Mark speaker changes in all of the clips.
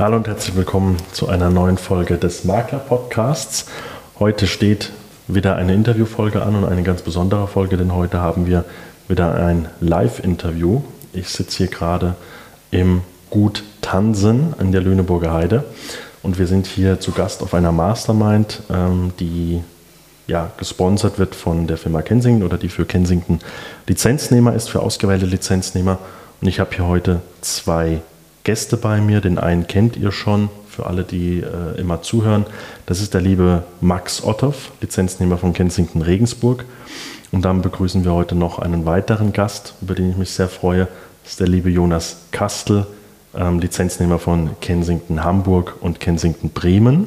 Speaker 1: Hallo und herzlich willkommen zu einer neuen Folge des Makler Podcasts. Heute steht wieder eine Interviewfolge an und eine ganz besondere Folge, denn heute haben wir wieder ein Live-Interview. Ich sitze hier gerade im Gut Tansen in der Lüneburger Heide und wir sind hier zu Gast auf einer Mastermind, ähm, die ja, gesponsert wird von der Firma Kensington oder die für Kensington Lizenznehmer ist, für ausgewählte Lizenznehmer. Und ich habe hier heute zwei Gäste bei mir. Den einen kennt ihr schon, für alle, die äh, immer zuhören. Das ist der liebe Max Ottoff, Lizenznehmer von Kensington Regensburg. Und dann begrüßen wir heute noch einen weiteren Gast, über den ich mich sehr freue. Das ist der liebe Jonas Kastel, ähm, Lizenznehmer von Kensington Hamburg und Kensington Bremen.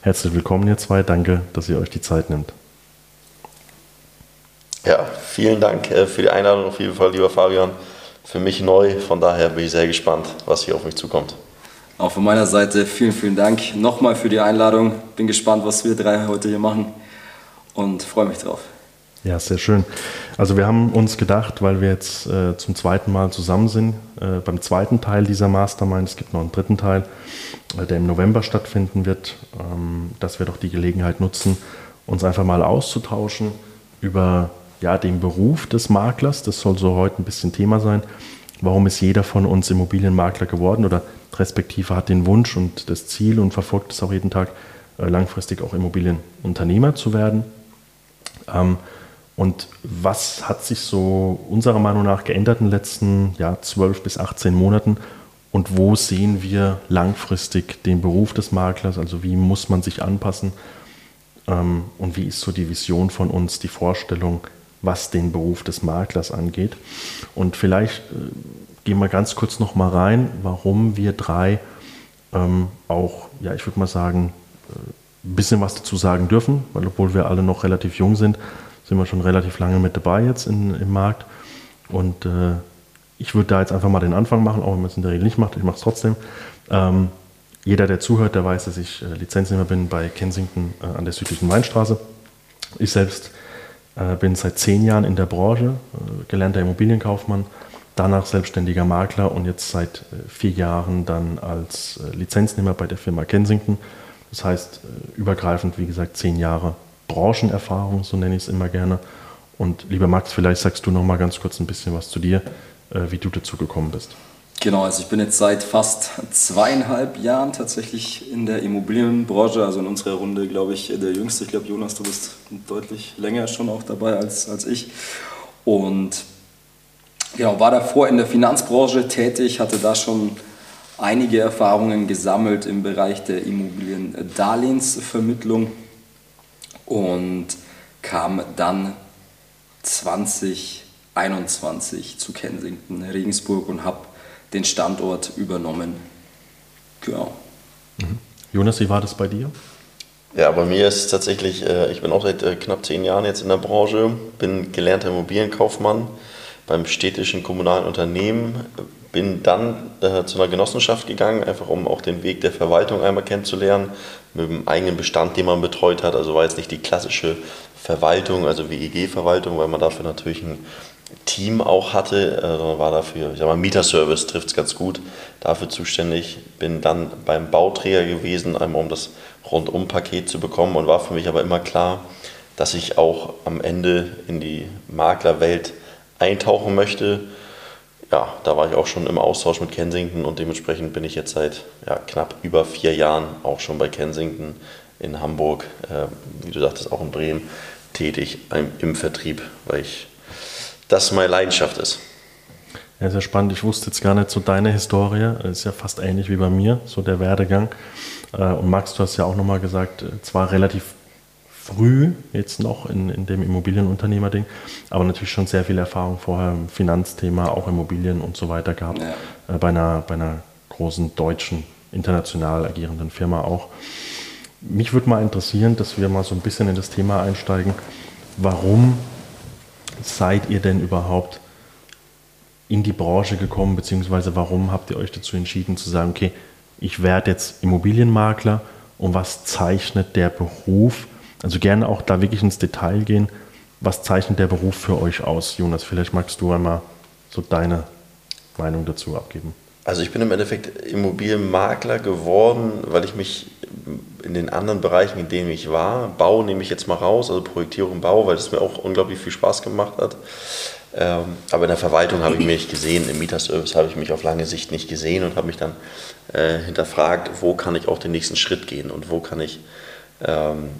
Speaker 1: Herzlich willkommen, ihr zwei. Danke, dass ihr euch die Zeit nimmt.
Speaker 2: Ja, vielen Dank äh, für die Einladung auf jeden Fall, lieber Fabian für mich neu. Von daher bin ich sehr gespannt, was hier auf mich zukommt.
Speaker 3: Auch von meiner Seite vielen, vielen Dank nochmal für die Einladung. Bin gespannt, was wir drei heute hier machen und freue mich drauf.
Speaker 1: Ja, sehr schön. Also wir haben uns gedacht, weil wir jetzt äh, zum zweiten Mal zusammen sind, äh, beim zweiten Teil dieser Mastermind, es gibt noch einen dritten Teil, äh, der im November stattfinden wird, ähm, dass wir doch die Gelegenheit nutzen, uns einfach mal auszutauschen über ja, den Beruf des Maklers. Das soll so heute ein bisschen Thema sein. Warum ist jeder von uns Immobilienmakler geworden oder respektive hat den Wunsch und das Ziel und verfolgt es auch jeden Tag, äh, langfristig auch Immobilienunternehmer zu werden? Ähm, und was hat sich so unserer Meinung nach geändert in den letzten ja, 12 bis 18 Monaten? Und wo sehen wir langfristig den Beruf des Maklers? Also wie muss man sich anpassen? Ähm, und wie ist so die Vision von uns, die Vorstellung, was den Beruf des Maklers angeht. Und vielleicht äh, gehen wir ganz kurz noch mal rein, warum wir drei ähm, auch, ja, ich würde mal sagen, äh, ein bisschen was dazu sagen dürfen, weil obwohl wir alle noch relativ jung sind, sind wir schon relativ lange mit dabei jetzt in, im Markt. Und äh, ich würde da jetzt einfach mal den Anfang machen, auch wenn man es in der Regel nicht macht, ich mache es trotzdem. Ähm, jeder, der zuhört, der weiß, dass ich äh, Lizenznehmer bin bei Kensington äh, an der südlichen Weinstraße. Ich selbst äh, bin seit zehn Jahren in der Branche, äh, gelernter Immobilienkaufmann, danach selbstständiger Makler und jetzt seit äh, vier Jahren dann als Lizenznehmer bei der Firma Kensington. Das heißt, übergreifend, wie gesagt, zehn Jahre Branchenerfahrung, so nenne ich es immer gerne. Und lieber Max, vielleicht sagst du noch mal ganz kurz ein bisschen was zu dir, wie du dazu gekommen bist.
Speaker 3: Genau, also ich bin jetzt seit fast zweieinhalb Jahren tatsächlich in der Immobilienbranche, also in unserer Runde, glaube ich, der Jüngste. Ich glaube, Jonas, du bist deutlich länger schon auch dabei als, als ich. Und genau, war davor in der Finanzbranche tätig, hatte da schon einige Erfahrungen gesammelt im Bereich der Immobiliendarlehensvermittlung und kam dann 2021 zu Kensington, Regensburg und habe den Standort übernommen. Genau.
Speaker 1: Mhm. Jonas, wie war das bei dir?
Speaker 2: Ja, bei mir ist es tatsächlich, äh, ich bin auch seit äh, knapp zehn Jahren jetzt in der Branche, bin gelernter Immobilienkaufmann beim städtischen kommunalen Unternehmen, bin dann äh, zu einer Genossenschaft gegangen, einfach um auch den Weg der Verwaltung einmal kennenzulernen, mit dem eigenen Bestand, den man betreut hat. Also war jetzt nicht die klassische Verwaltung, also WEG-Verwaltung, weil man dafür natürlich ein Team auch hatte, äh, war dafür, ich sag mal, Mieterservice trifft es ganz gut, dafür zuständig. Bin dann beim Bauträger gewesen, einmal um das Rundum-Paket zu bekommen und war für mich aber immer klar, dass ich auch am Ende in die Maklerwelt eintauchen möchte. Ja, da war ich auch schon im Austausch mit Kensington und dementsprechend bin ich jetzt seit ja, knapp über vier Jahren auch schon bei Kensington in Hamburg, äh, wie du sagtest, auch in Bremen tätig im Vertrieb, weil ich das meine Leidenschaft ist.
Speaker 1: Ja, sehr spannend. Ich wusste jetzt gar nicht so deine Historie. Ist ja fast ähnlich wie bei mir, so der Werdegang. Äh, und Max, du hast ja auch nochmal gesagt, äh, zwar relativ früh jetzt noch in, in dem Immobilienunternehmer-Ding, aber natürlich schon sehr viel Erfahrung vorher im Finanzthema, auch Immobilien und so weiter gehabt. Ja. Äh, bei, einer, bei einer großen deutschen, international agierenden Firma auch. Mich würde mal interessieren, dass wir mal so ein bisschen in das Thema einsteigen. Warum seid ihr denn überhaupt in die Branche gekommen, beziehungsweise warum habt ihr euch dazu entschieden zu sagen, okay, ich werde jetzt Immobilienmakler und was zeichnet der Beruf, also gerne auch da wirklich ins Detail gehen, was zeichnet der Beruf für euch aus? Jonas, vielleicht magst du einmal so deine Meinung dazu abgeben.
Speaker 2: Also ich bin im Endeffekt Immobilienmakler geworden, weil ich mich in den anderen Bereichen, in denen ich war, Bau nehme ich jetzt mal raus, also Projektierung, Bau, weil es mir auch unglaublich viel Spaß gemacht hat. Ähm, aber in der Verwaltung habe ich mich gesehen, im Mieterservice habe ich mich auf lange Sicht nicht gesehen und habe mich dann äh, hinterfragt, wo kann ich auch den nächsten Schritt gehen und wo kann ich ähm,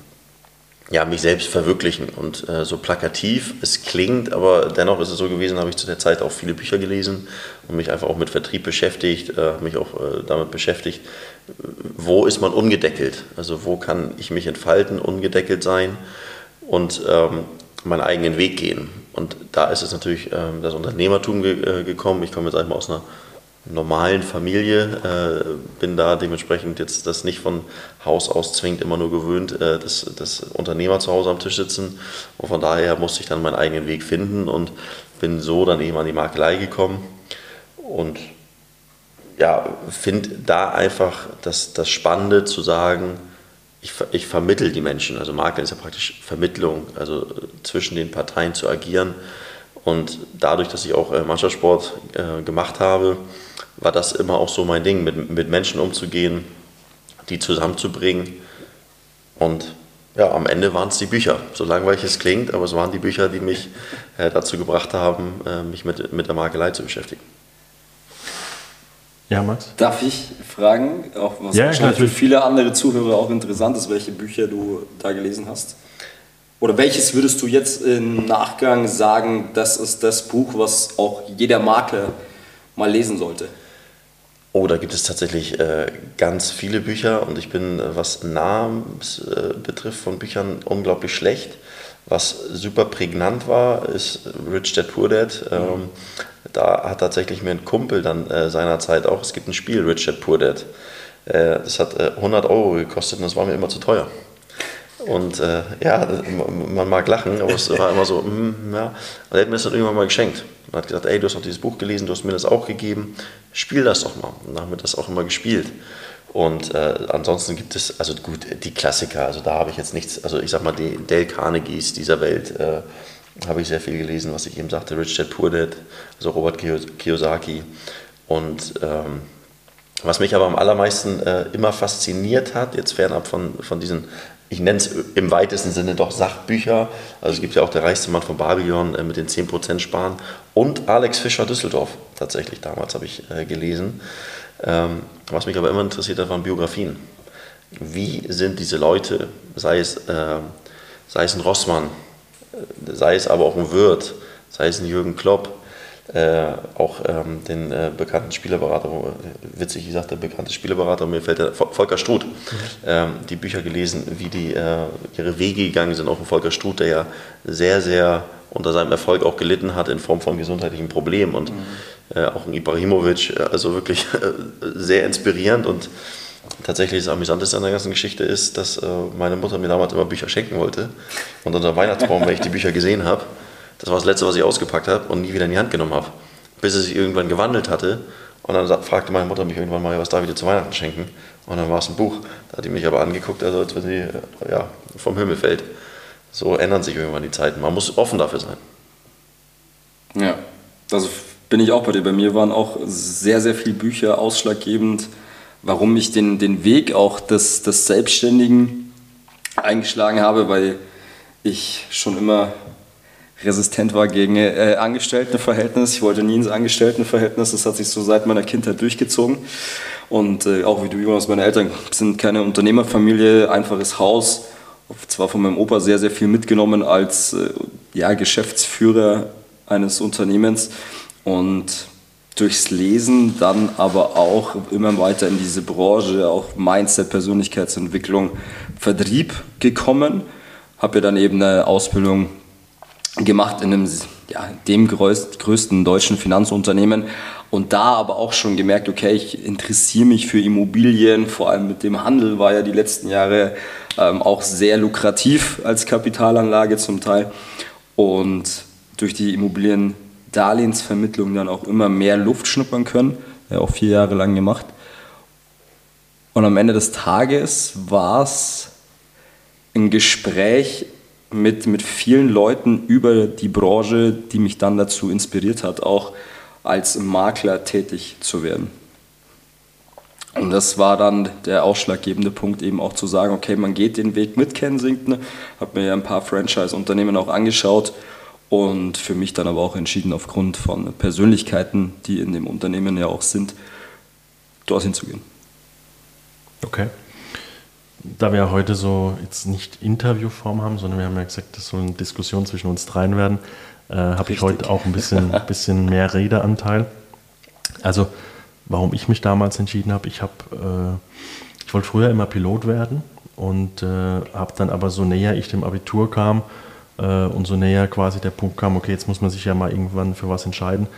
Speaker 2: ja, mich selbst verwirklichen. Und äh, so plakativ es klingt, aber dennoch ist es so gewesen, habe ich zu der Zeit auch viele Bücher gelesen und mich einfach auch mit Vertrieb beschäftigt, äh, mich auch äh, damit beschäftigt, wo ist man ungedeckelt? Also wo kann ich mich entfalten, ungedeckelt sein und ähm, meinen eigenen Weg gehen. Und da ist es natürlich ähm, das Unternehmertum ge äh, gekommen. Ich komme jetzt einmal aus einer normalen Familie, äh, bin da dementsprechend jetzt das nicht von Haus aus zwingend immer nur gewöhnt, äh, dass, dass Unternehmer zu Hause am Tisch sitzen. Und von daher musste ich dann meinen eigenen Weg finden und bin so dann eben an die Makelei gekommen. Und ja, finde da einfach das, das Spannende zu sagen, ich, ich vermittel die Menschen. Also Makler ist ja praktisch Vermittlung, also zwischen den Parteien zu agieren. Und dadurch, dass ich auch äh, Mannschaftssport äh, gemacht habe, war das immer auch so mein Ding, mit, mit Menschen umzugehen, die zusammenzubringen. Und ja, am Ende waren es die Bücher. So langweilig es klingt, aber es waren die Bücher, die mich äh, dazu gebracht haben, äh, mich mit, mit der Makelei zu beschäftigen.
Speaker 3: Ja, Max? Darf ich fragen, auch was ja, für viele andere Zuhörer auch interessant ist, welche Bücher du da gelesen hast? Oder welches würdest du jetzt im Nachgang sagen, das ist das Buch, was auch jeder Makler mal lesen sollte?
Speaker 2: Oh, da gibt es tatsächlich äh, ganz viele Bücher und ich bin, äh, was Namens äh, betrifft, von Büchern unglaublich schlecht. Was super prägnant war, ist Rich Dad Poor Dad. Ähm, da hat tatsächlich mir ein Kumpel dann äh, seinerzeit auch, es gibt ein Spiel, Rich Dad Poor Dad. Äh, das hat äh, 100 Euro gekostet und das war mir immer zu teuer. Und äh, ja, man mag lachen, aber es war immer so, mm, ja. Und er hat mir das dann irgendwann mal geschenkt. Und hat gesagt, ey, du hast doch dieses Buch gelesen, du hast mir das auch gegeben, spiel das doch mal. Und dann haben wir das auch immer gespielt. Und äh, ansonsten gibt es, also gut, die Klassiker, also da habe ich jetzt nichts, also ich sag mal, die Dale Carnegies dieser Welt äh, habe ich sehr viel gelesen, was ich eben sagte, Rich Dad Poor Dad, also Robert Kiyosaki. Und ähm, was mich aber am allermeisten äh, immer fasziniert hat, jetzt fernab von, von diesen, ich nenne es im weitesten Sinne doch Sachbücher, also es gibt ja auch der reichste Mann von Babylon äh, mit den 10% Sparen und Alex Fischer Düsseldorf tatsächlich damals habe ich äh, gelesen. Ähm, was mich aber immer interessiert hat, waren Biografien. Wie sind diese Leute, sei es, äh, sei es ein Rossmann, sei es aber auch ein Wirt, sei es ein Jürgen Klopp, äh, auch ähm, den äh, bekannten Spielerberater, witzig, ich sagte, bekannte Spielerberater, mir fällt der Volker Struth, mhm. ähm, die Bücher gelesen, wie die äh, ihre Wege gegangen sind, auch ein Volker Struth, der ja sehr, sehr unter seinem Erfolg auch gelitten hat in Form von gesundheitlichen Problemen und mhm. Äh, auch ein Ibrahimovic, äh, also wirklich sehr inspirierend und tatsächlich das Amüsanteste an der ganzen Geschichte ist, dass meine Mutter mir damals immer Bücher schenken wollte und unter Weihnachtsbaum, wenn ich die Bücher gesehen habe, das war das Letzte, was ich ausgepackt habe und nie wieder in die Hand genommen habe. Bis es sich irgendwann gewandelt hatte. Und dann fragte meine Mutter mich irgendwann mal, was darf ich dir zu Weihnachten schenken? Und dann war es ein Buch. Da hat die mich aber angeguckt, also als wenn sie ja, vom Himmel fällt. So ändern sich irgendwann die Zeiten. Man muss offen dafür sein.
Speaker 3: Ja, also bin ich auch bei dir. Bei mir waren auch sehr, sehr viele Bücher ausschlaggebend, warum ich den, den Weg auch des, des Selbstständigen eingeschlagen habe, weil ich schon immer resistent war gegen äh, Angestelltenverhältnis. Ich wollte nie ins Angestelltenverhältnis. Das hat sich so seit meiner Kindheit durchgezogen. Und äh, auch wie du, Jonas, meine Eltern sind keine Unternehmerfamilie, einfaches Haus. Zwar von meinem Opa sehr, sehr viel mitgenommen als äh, ja, Geschäftsführer eines Unternehmens und durchs Lesen dann aber auch immer weiter in diese Branche, auch Mindset, Persönlichkeitsentwicklung, Vertrieb gekommen. Habe ja dann eben eine Ausbildung gemacht in einem, ja, dem größten deutschen Finanzunternehmen und da aber auch schon gemerkt, okay, ich interessiere mich für Immobilien, vor allem mit dem Handel war ja die letzten Jahre ähm, auch sehr lukrativ als Kapitalanlage zum Teil und durch die Immobilien-Darlehensvermittlung dann auch immer mehr Luft schnuppern können, ja, auch vier Jahre lang gemacht. Und am Ende des Tages war es ein Gespräch mit, mit vielen Leuten über die Branche, die mich dann dazu inspiriert hat, auch als Makler tätig zu werden. Und das war dann der ausschlaggebende Punkt, eben auch zu sagen, okay, man geht den Weg mit Kensington, habe mir ja ein paar Franchise-Unternehmen auch angeschaut und für mich dann aber auch entschieden, aufgrund von Persönlichkeiten, die in dem Unternehmen ja auch sind, dorthin zu gehen.
Speaker 1: Okay. Da wir heute so jetzt nicht Interviewform haben, sondern wir haben ja gesagt, das soll eine Diskussion zwischen uns dreien werden, äh, habe ich heute auch ein bisschen, bisschen mehr Redeanteil. Also warum ich mich damals entschieden habe. Ich habe, äh, ich wollte früher immer Pilot werden und äh, habe dann aber so näher ich dem Abitur kam und so näher quasi der Punkt kam, okay, jetzt muss man sich ja mal irgendwann für was entscheiden,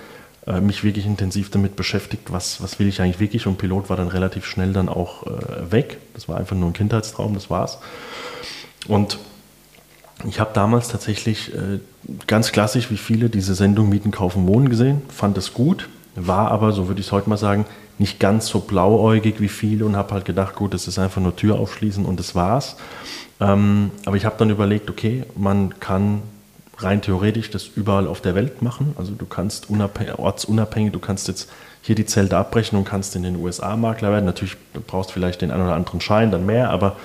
Speaker 1: äh, mich wirklich intensiv damit beschäftigt, was, was will ich eigentlich wirklich und Pilot war dann relativ schnell dann auch äh, weg. Das war einfach nur ein Kindheitstraum, das war's. Und ich habe damals tatsächlich äh, ganz klassisch wie viele diese Sendung Mieten, Kaufen, Wohnen gesehen, fand es gut, war aber, so würde ich es heute mal sagen, nicht ganz so blauäugig wie viele und habe halt gedacht, gut, das ist einfach nur Tür aufschließen und das war's. Ähm, aber ich habe dann überlegt, okay, man kann rein theoretisch das überall auf der Welt machen. Also du kannst ortsunabhängig, du kannst jetzt hier die Zelte abbrechen und kannst in den USA Makler werden. Natürlich brauchst du vielleicht den einen oder anderen Schein, dann mehr, aber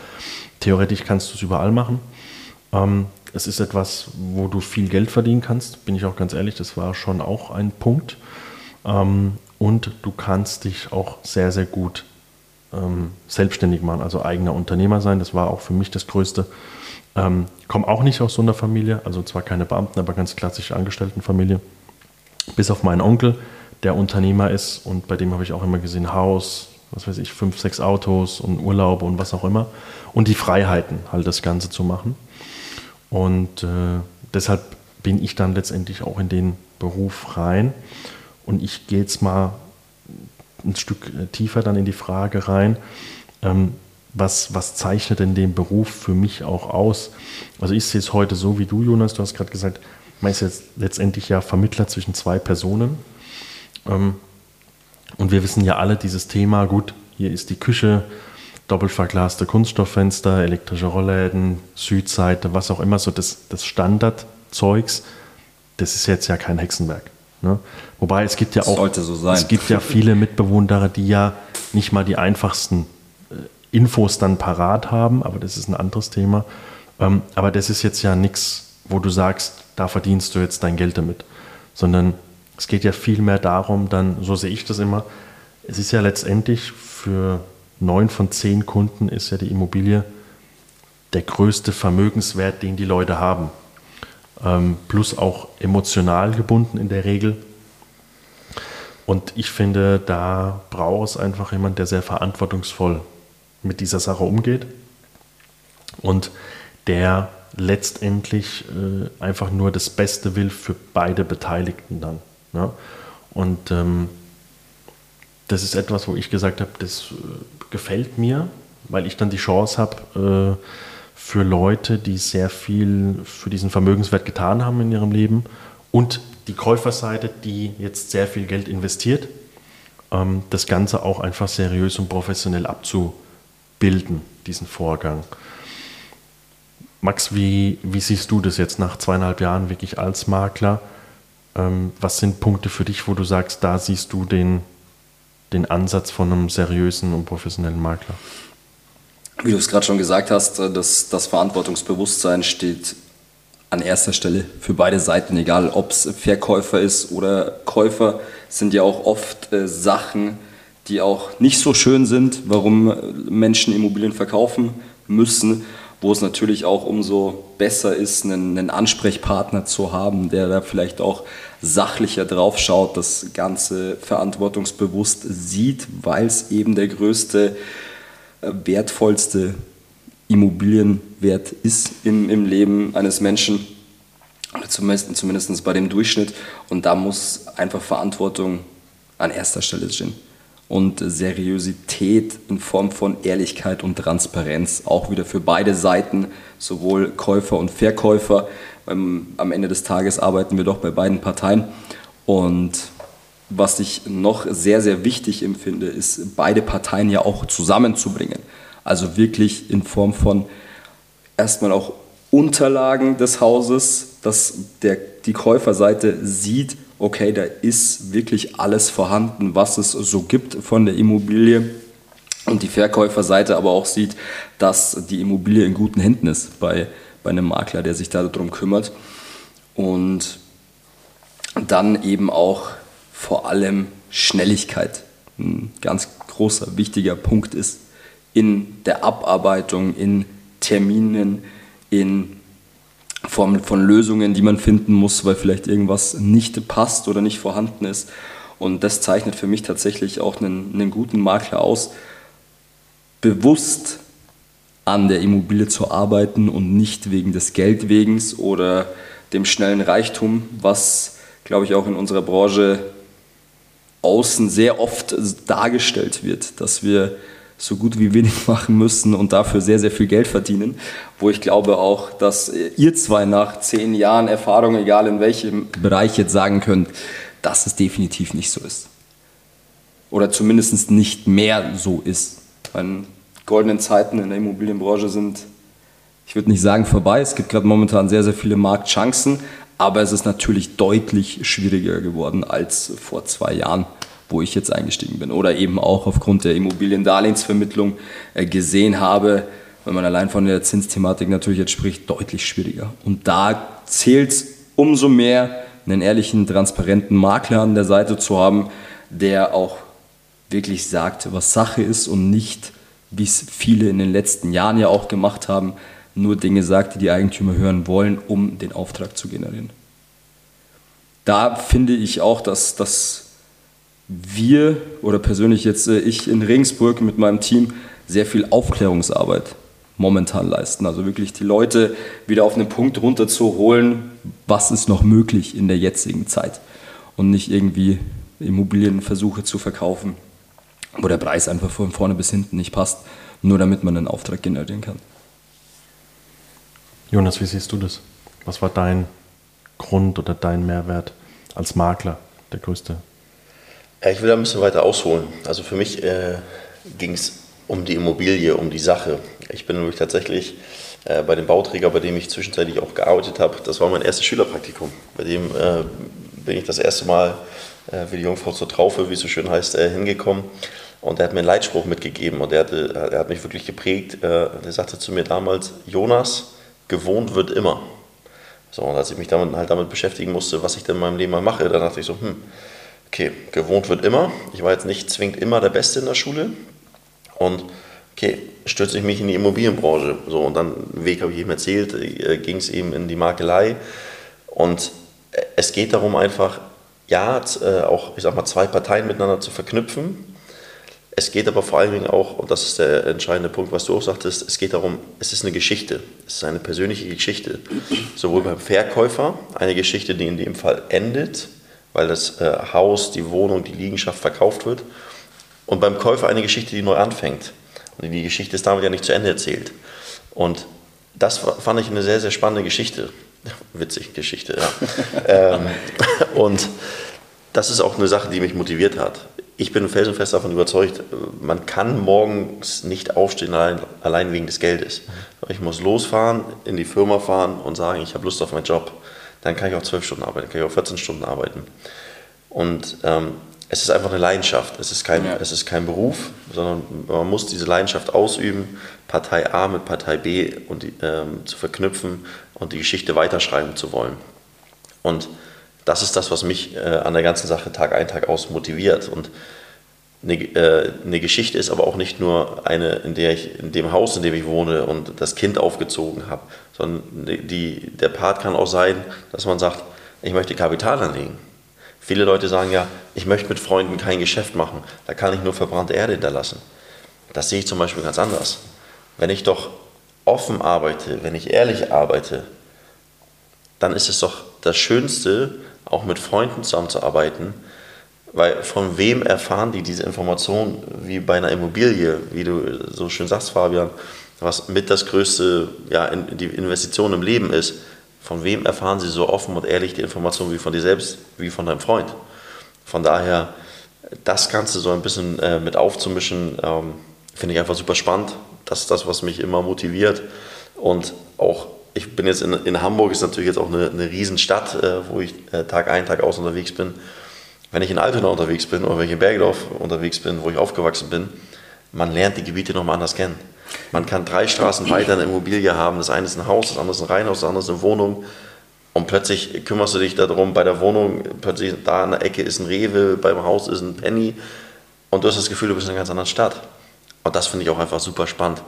Speaker 1: theoretisch kannst du es überall machen. Ähm, es ist etwas, wo du viel Geld verdienen kannst, bin ich auch ganz ehrlich, das war schon auch ein Punkt. Ähm, und du kannst dich auch sehr, sehr gut ähm, selbstständig machen, also eigener Unternehmer sein. Das war auch für mich das Größte. Ähm, komme auch nicht aus so einer Familie, also zwar keine Beamten, aber ganz klassische Angestelltenfamilie. Bis auf meinen Onkel, der Unternehmer ist und bei dem habe ich auch immer gesehen, Haus, was weiß ich, fünf, sechs Autos und Urlaube und was auch immer. Und die Freiheiten, halt das Ganze zu machen. Und äh, deshalb bin ich dann letztendlich auch in den Beruf rein. Und ich gehe jetzt mal ein Stück äh, tiefer dann in die Frage rein, ähm, was, was zeichnet denn den Beruf für mich auch aus? Also ich sehe es heute so wie du, Jonas, du hast gerade gesagt, man ist jetzt letztendlich ja Vermittler zwischen zwei Personen. Ähm, und wir wissen ja alle dieses Thema, gut, hier ist die Küche, doppelt verglaste Kunststofffenster, elektrische Rollläden, Südseite, was auch immer, so das, das Standardzeugs, das ist jetzt ja kein Hexenwerk. Ne? Wobei es gibt ja auch
Speaker 3: so
Speaker 1: es gibt ja viele Mitbewohner, die ja nicht mal die einfachsten äh, Infos dann parat haben, aber das ist ein anderes Thema. Ähm, aber das ist jetzt ja nichts, wo du sagst, da verdienst du jetzt dein Geld damit, sondern es geht ja vielmehr darum, dann, so sehe ich das immer, es ist ja letztendlich für neun von zehn Kunden ist ja die Immobilie der größte Vermögenswert, den die Leute haben ähm, plus auch emotional gebunden in der Regel. Und ich finde, da braucht es einfach jemand, der sehr verantwortungsvoll mit dieser Sache umgeht und der letztendlich äh, einfach nur das Beste will für beide Beteiligten dann. Ja? Und ähm, das ist etwas, wo ich gesagt habe, das äh, gefällt mir, weil ich dann die Chance habe, äh, für Leute, die sehr viel für diesen Vermögenswert getan haben in ihrem Leben und die Käuferseite, die jetzt sehr viel Geld investiert, ähm, das Ganze auch einfach seriös und professionell abzubilden, diesen Vorgang. Max, wie, wie siehst du das jetzt nach zweieinhalb Jahren wirklich als Makler? Ähm, was sind Punkte für dich, wo du sagst, da siehst du den, den Ansatz von einem seriösen und professionellen Makler?
Speaker 3: Wie du es gerade schon gesagt hast, äh, das, das Verantwortungsbewusstsein steht an erster Stelle für beide Seiten, egal ob es Verkäufer ist oder Käufer, sind ja auch oft äh, Sachen, die auch nicht so schön sind, warum äh, Menschen Immobilien verkaufen müssen, wo es natürlich auch umso besser ist, einen, einen Ansprechpartner zu haben, der da vielleicht auch sachlicher drauf schaut, das Ganze verantwortungsbewusst sieht, weil es eben der größte wertvollste Immobilienwert ist im, im Leben eines Menschen, zumindest, zumindest bei dem Durchschnitt. Und da muss einfach Verantwortung an erster Stelle stehen. Und Seriosität in Form von Ehrlichkeit und Transparenz, auch wieder für beide Seiten, sowohl Käufer und Verkäufer. Am Ende des Tages arbeiten wir doch bei beiden Parteien. Und was ich noch sehr, sehr wichtig empfinde, ist, beide Parteien ja auch zusammenzubringen. Also wirklich in Form von erstmal auch Unterlagen des Hauses, dass der, die Käuferseite sieht, okay, da ist wirklich alles vorhanden, was es so gibt von der Immobilie. und die Verkäuferseite aber auch sieht, dass die Immobilie in guten Händen ist bei, bei einem Makler, der sich darum kümmert. Und dann eben auch vor allem Schnelligkeit ein ganz großer, wichtiger Punkt ist in der Abarbeitung, in Terminen, in Form von Lösungen, die man finden muss, weil vielleicht irgendwas nicht passt oder nicht vorhanden ist. Und das zeichnet für mich tatsächlich auch einen, einen guten Makler aus, bewusst an der Immobilie zu arbeiten und nicht wegen des Geldwegens oder dem schnellen Reichtum, was, glaube ich, auch in unserer Branche außen sehr oft dargestellt wird, dass wir so gut wie wenig machen müssen und dafür sehr, sehr viel Geld verdienen. Wo ich glaube auch, dass ihr zwei nach zehn Jahren Erfahrung, egal in welchem Bereich jetzt sagen könnt, dass es definitiv nicht so ist. Oder zumindest nicht mehr so ist. Meine goldenen Zeiten in der Immobilienbranche sind, ich würde nicht sagen vorbei, es gibt gerade momentan sehr, sehr viele Marktchancen, aber es ist natürlich deutlich schwieriger geworden als vor zwei Jahren, wo ich jetzt eingestiegen bin. Oder eben auch aufgrund der Immobiliendarlehensvermittlung äh, gesehen habe, wenn man allein von der Zinsthematik natürlich jetzt spricht, deutlich schwieriger. Und da zählt es umso mehr, einen ehrlichen, transparenten Makler an der Seite zu haben, der auch wirklich sagt, was Sache ist und nicht wie es viele in den letzten Jahren ja auch gemacht haben, nur Dinge sagt, die die Eigentümer hören wollen, um den Auftrag zu generieren. Da finde ich auch, dass, dass wir oder persönlich jetzt äh, ich in Regensburg mit meinem Team sehr viel Aufklärungsarbeit momentan leisten. Also wirklich die Leute wieder auf einen Punkt runterzuholen, was ist noch möglich in der jetzigen Zeit und nicht irgendwie Immobilienversuche zu verkaufen, wo der Preis einfach von vorne bis hinten nicht passt, nur damit man einen Auftrag generieren kann.
Speaker 1: Jonas, wie siehst du das? Was war dein Grund oder dein Mehrwert als Makler, der größte?
Speaker 2: ich will da ein bisschen weiter ausholen. Also für mich äh, ging es um die Immobilie, um die Sache. Ich bin nämlich tatsächlich äh, bei dem Bauträger, bei dem ich zwischenzeitlich auch gearbeitet habe, das war mein erstes Schülerpraktikum. Bei dem äh, bin ich das erste Mal äh, wie die Jungfrau zur Traufe, wie es so schön heißt, äh, hingekommen. Und er hat mir einen Leitspruch mitgegeben und er, hatte, er hat mich wirklich geprägt. Er sagte zu mir damals, Jonas, gewohnt wird immer. So, und als ich mich damit, halt damit beschäftigen musste, was ich denn in meinem Leben mal mache, dann dachte ich so, hm, okay, gewohnt wird immer. Ich war jetzt nicht zwingend immer der Beste in der Schule. Und okay, stürze ich mich in die Immobilienbranche. So, und dann, Weg habe ich eben erzählt, äh, ging es eben in die Makelei. Und äh, es geht darum einfach, ja, äh, auch, ich sag mal, zwei Parteien miteinander zu verknüpfen. Es geht aber vor allen Dingen auch, und das ist der entscheidende Punkt, was du auch sagtest, es geht darum, es ist eine Geschichte. Es ist eine persönliche Geschichte. Sowohl beim Verkäufer, eine Geschichte, die in dem Fall endet, weil das äh, Haus, die Wohnung, die Liegenschaft verkauft wird. Und beim Käufer eine Geschichte, die neu anfängt. Und die Geschichte ist damit ja nicht zu Ende erzählt. Und das fand ich eine sehr, sehr spannende Geschichte. Witzige Geschichte, ja. ähm, und das ist auch eine Sache, die mich motiviert hat. Ich bin felsenfest davon überzeugt, man kann morgens nicht aufstehen allein, allein wegen des Geldes. Ich muss losfahren, in die Firma fahren und sagen, ich habe Lust auf meinen Job. Dann kann ich auch zwölf Stunden arbeiten, kann ich auch 14 Stunden arbeiten. Und ähm, es ist einfach eine Leidenschaft. Es ist, kein, ja. es ist kein Beruf, sondern man muss diese Leidenschaft ausüben, Partei A mit Partei B und ähm, zu verknüpfen und die Geschichte weiterschreiben zu wollen. Und das ist das, was mich äh, an der ganzen Sache Tag ein, Tag aus motiviert. Und eine, äh, eine, Geschichte ist aber auch nicht nur eine, in der ich in dem Haus, in dem ich wohne und das Kind aufgezogen habe, sondern die, der Part kann auch sein, dass man sagt, ich möchte Kapital anlegen. Viele Leute sagen ja, ich möchte mit Freunden kein Geschäft machen, da kann ich nur verbrannte Erde hinterlassen. Das sehe ich zum Beispiel ganz anders. Wenn ich doch offen arbeite, wenn ich ehrlich arbeite, dann ist es doch das Schönste, auch mit Freunden zusammenzuarbeiten, weil von wem erfahren die diese Information wie bei einer Immobilie, wie du so schön sagst, Fabian, was mit das größte, ja, die Investition im Leben ist von wem erfahren sie so offen und ehrlich die Information wie von dir selbst, wie von deinem Freund? Von daher, das Ganze so ein bisschen äh, mit aufzumischen, ähm, finde ich einfach super spannend. Das ist das, was mich immer motiviert. Und auch, ich bin jetzt in, in Hamburg, ist natürlich jetzt auch eine, eine Riesenstadt, äh, wo ich äh, Tag ein, Tag aus unterwegs bin. Wenn ich in Altona unterwegs bin oder wenn ich in Bergdorf unterwegs bin, wo ich aufgewachsen bin, man lernt die Gebiete nochmal anders kennen. Man kann drei Straßen weiter eine Immobilie haben. Das eine ist ein Haus, das andere ist ein Reihenhaus, das andere ist eine Wohnung. Und plötzlich kümmerst du dich darum, bei der Wohnung, plötzlich da an der Ecke ist ein Rewe, beim Haus ist ein Penny. Und du hast das Gefühl, du bist in einer ganz anderen Stadt. Und das finde ich auch einfach super spannend.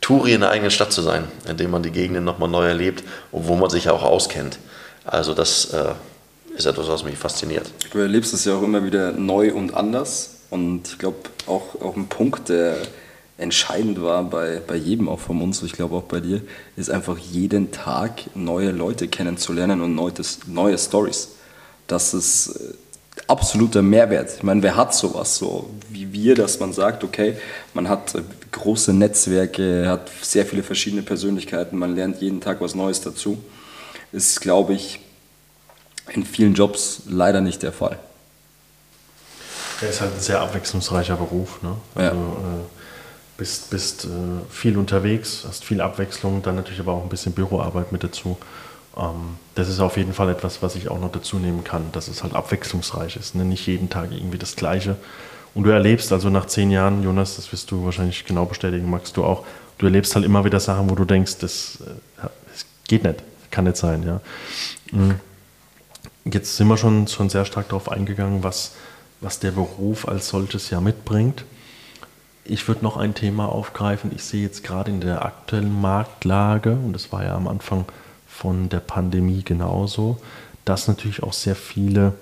Speaker 2: Touri in der eigenen Stadt zu sein, indem man die Gegenden nochmal neu erlebt und wo man sich ja auch auskennt. Also das äh, ist etwas, was mich fasziniert.
Speaker 3: Du erlebst es ja auch immer wieder neu und anders. Und ich glaube, auch, auch ein Punkt, der entscheidend war bei, bei jedem auch von uns, ich glaube auch bei dir, ist einfach jeden Tag neue Leute kennenzulernen und neue, neue Stories. Das ist äh, absoluter Mehrwert. Ich meine, wer hat sowas so wie wir, dass man sagt, okay, man hat äh, große Netzwerke, hat sehr viele verschiedene Persönlichkeiten, man lernt jeden Tag was Neues dazu. Ist, glaube ich, in vielen Jobs leider nicht der Fall.
Speaker 1: Der ist halt ein sehr abwechslungsreicher Beruf. Ne? Also, ja. äh, bist, bist äh, viel unterwegs, hast viel Abwechslung, dann natürlich aber auch ein bisschen Büroarbeit mit dazu. Ähm, das ist auf jeden Fall etwas, was ich auch noch dazu nehmen kann, dass es halt abwechslungsreich ist. Ne? Nicht jeden Tag irgendwie das Gleiche. Und du erlebst also nach zehn Jahren, Jonas, das wirst du wahrscheinlich genau bestätigen, magst du auch, du erlebst halt immer wieder Sachen, wo du denkst, das, äh, das geht nicht, kann nicht sein. Ja? Mhm. Jetzt sind wir schon, schon sehr stark darauf eingegangen, was, was der Beruf als solches ja mitbringt. Ich würde noch ein Thema aufgreifen. Ich sehe jetzt gerade in der aktuellen Marktlage, und das war ja am Anfang von der Pandemie genauso, dass natürlich auch sehr viele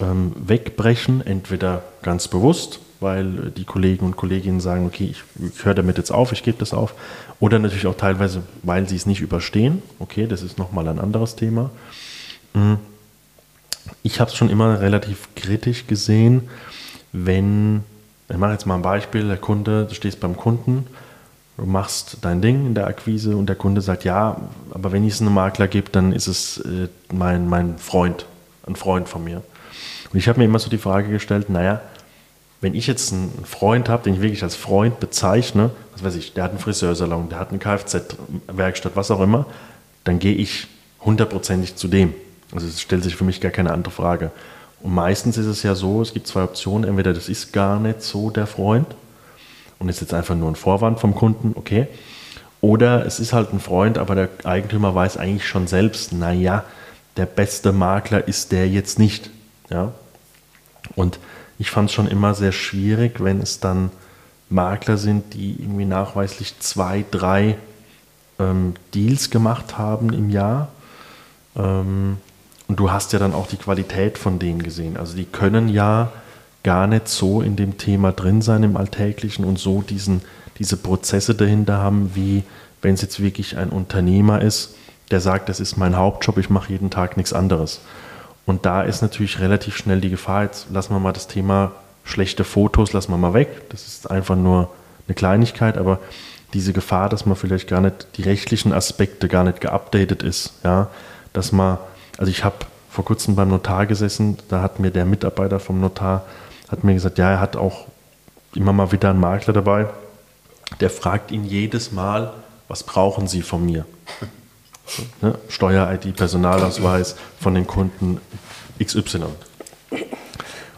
Speaker 1: ähm, wegbrechen, entweder ganz bewusst, weil die Kollegen und Kolleginnen sagen, okay, ich, ich höre damit jetzt auf, ich gebe das auf, oder natürlich auch teilweise, weil sie es nicht überstehen. Okay, das ist nochmal ein anderes Thema. Mhm. Ich habe es schon immer relativ kritisch gesehen, wenn ich mache jetzt mal ein Beispiel, der Kunde, du stehst beim Kunden, du machst dein Ding in der Akquise und der Kunde sagt, ja, aber wenn es einen Makler gibt, dann ist es äh, mein, mein Freund, ein Freund von mir. Und ich habe mir immer so die Frage gestellt, naja, wenn ich jetzt einen Freund habe, den ich wirklich als Freund bezeichne, was weiß ich, der hat einen Friseursalon, der hat eine Kfz-Werkstatt, was auch immer, dann gehe ich hundertprozentig zu dem. Also es stellt sich für mich gar keine andere Frage. Und meistens ist es ja so, es gibt zwei Optionen. Entweder das ist gar nicht so der Freund und ist jetzt einfach nur ein Vorwand vom Kunden, okay. Oder es ist halt ein Freund, aber der Eigentümer weiß eigentlich schon selbst, naja, der beste Makler ist der jetzt nicht. Ja? Und ich fand es schon immer sehr schwierig, wenn es dann Makler sind, die irgendwie nachweislich zwei, drei ähm, Deals gemacht haben im Jahr. Ähm, und du hast ja dann auch die Qualität von denen gesehen. Also die können ja gar nicht so in dem Thema drin sein im Alltäglichen und so diesen, diese Prozesse dahinter haben, wie wenn es jetzt wirklich ein Unternehmer ist, der sagt, das ist mein Hauptjob, ich mache jeden Tag nichts anderes. Und da ist natürlich relativ schnell die Gefahr, jetzt lassen wir mal das Thema schlechte Fotos, lassen wir mal weg. Das ist einfach nur eine Kleinigkeit, aber diese Gefahr, dass man vielleicht gar nicht die rechtlichen Aspekte gar nicht geupdatet ist, ja, dass man also ich habe vor kurzem beim Notar gesessen, da hat mir der Mitarbeiter vom Notar hat mir gesagt, ja, er hat auch immer mal wieder einen Makler dabei, der fragt ihn jedes Mal, was brauchen Sie von mir? ne? Steuer-ID, Personalausweis von den Kunden XY.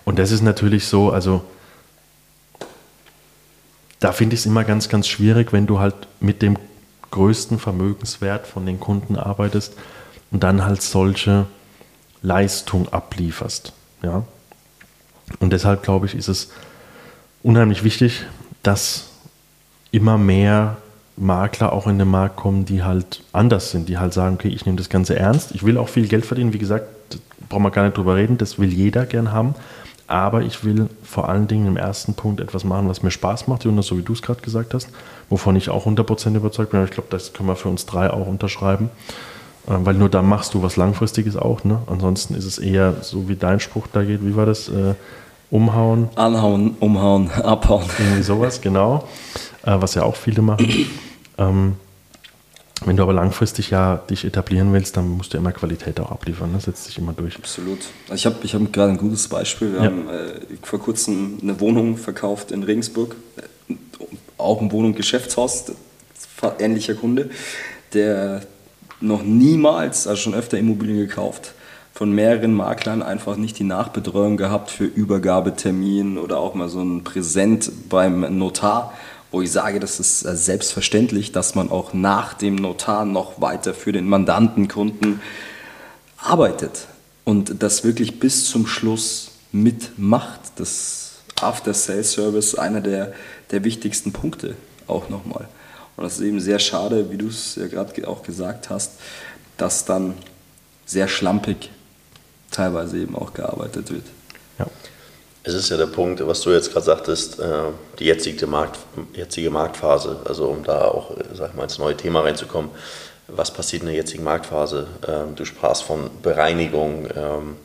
Speaker 1: Und das ist natürlich so, also da finde ich es immer ganz, ganz schwierig, wenn du halt mit dem größten Vermögenswert von den Kunden arbeitest, und dann halt solche Leistung ablieferst. Ja? Und deshalb glaube ich, ist es unheimlich wichtig, dass immer mehr Makler auch in den Markt kommen, die halt anders sind, die halt sagen, okay, ich nehme das Ganze ernst, ich will auch viel Geld verdienen, wie gesagt, brauchen wir gar nicht drüber reden, das will jeder gern haben, aber ich will vor allen Dingen im ersten Punkt etwas machen, was mir Spaß macht, Jonas, so wie du es gerade gesagt hast, wovon ich auch 100% überzeugt bin, ich glaube, das können wir für uns drei auch unterschreiben. Äh, weil nur da machst du was Langfristiges auch. Ne? Ansonsten ist es eher so, wie dein Spruch da geht. Wie war das? Äh, umhauen.
Speaker 3: Anhauen, umhauen, abhauen.
Speaker 1: Irgendwie sowas, genau. Äh, was ja auch viele machen. ähm, wenn du aber langfristig ja dich etablieren willst, dann musst du immer Qualität auch abliefern. Das setzt sich immer durch.
Speaker 3: Absolut. Ich habe ich hab gerade ein gutes Beispiel. Wir ja. haben äh, vor kurzem eine Wohnung verkauft in Regensburg. Auch ein Wohnung Geschäftshaus, ähnlicher Kunde. Der noch niemals, also schon öfter Immobilien gekauft, von mehreren Maklern einfach nicht die Nachbetreuung gehabt für Übergabetermin oder auch mal so ein Präsent beim Notar, wo ich sage, das ist äh, selbstverständlich, dass man auch nach dem Notar noch weiter für den Mandanten, Kunden arbeitet und das wirklich bis zum Schluss mitmacht. Das After-Sales-Service einer der, der wichtigsten Punkte auch nochmal. Und das ist eben sehr schade, wie du es ja gerade auch gesagt hast, dass dann sehr schlampig teilweise eben auch gearbeitet wird.
Speaker 2: Ja. Es ist ja der Punkt, was du jetzt gerade sagtest, äh, die jetzige, Markt, jetzige Marktphase, also um da auch sag mal, ins neue Thema reinzukommen, was passiert in der jetzigen Marktphase? Ähm, du sprachst von Bereinigung, ähm,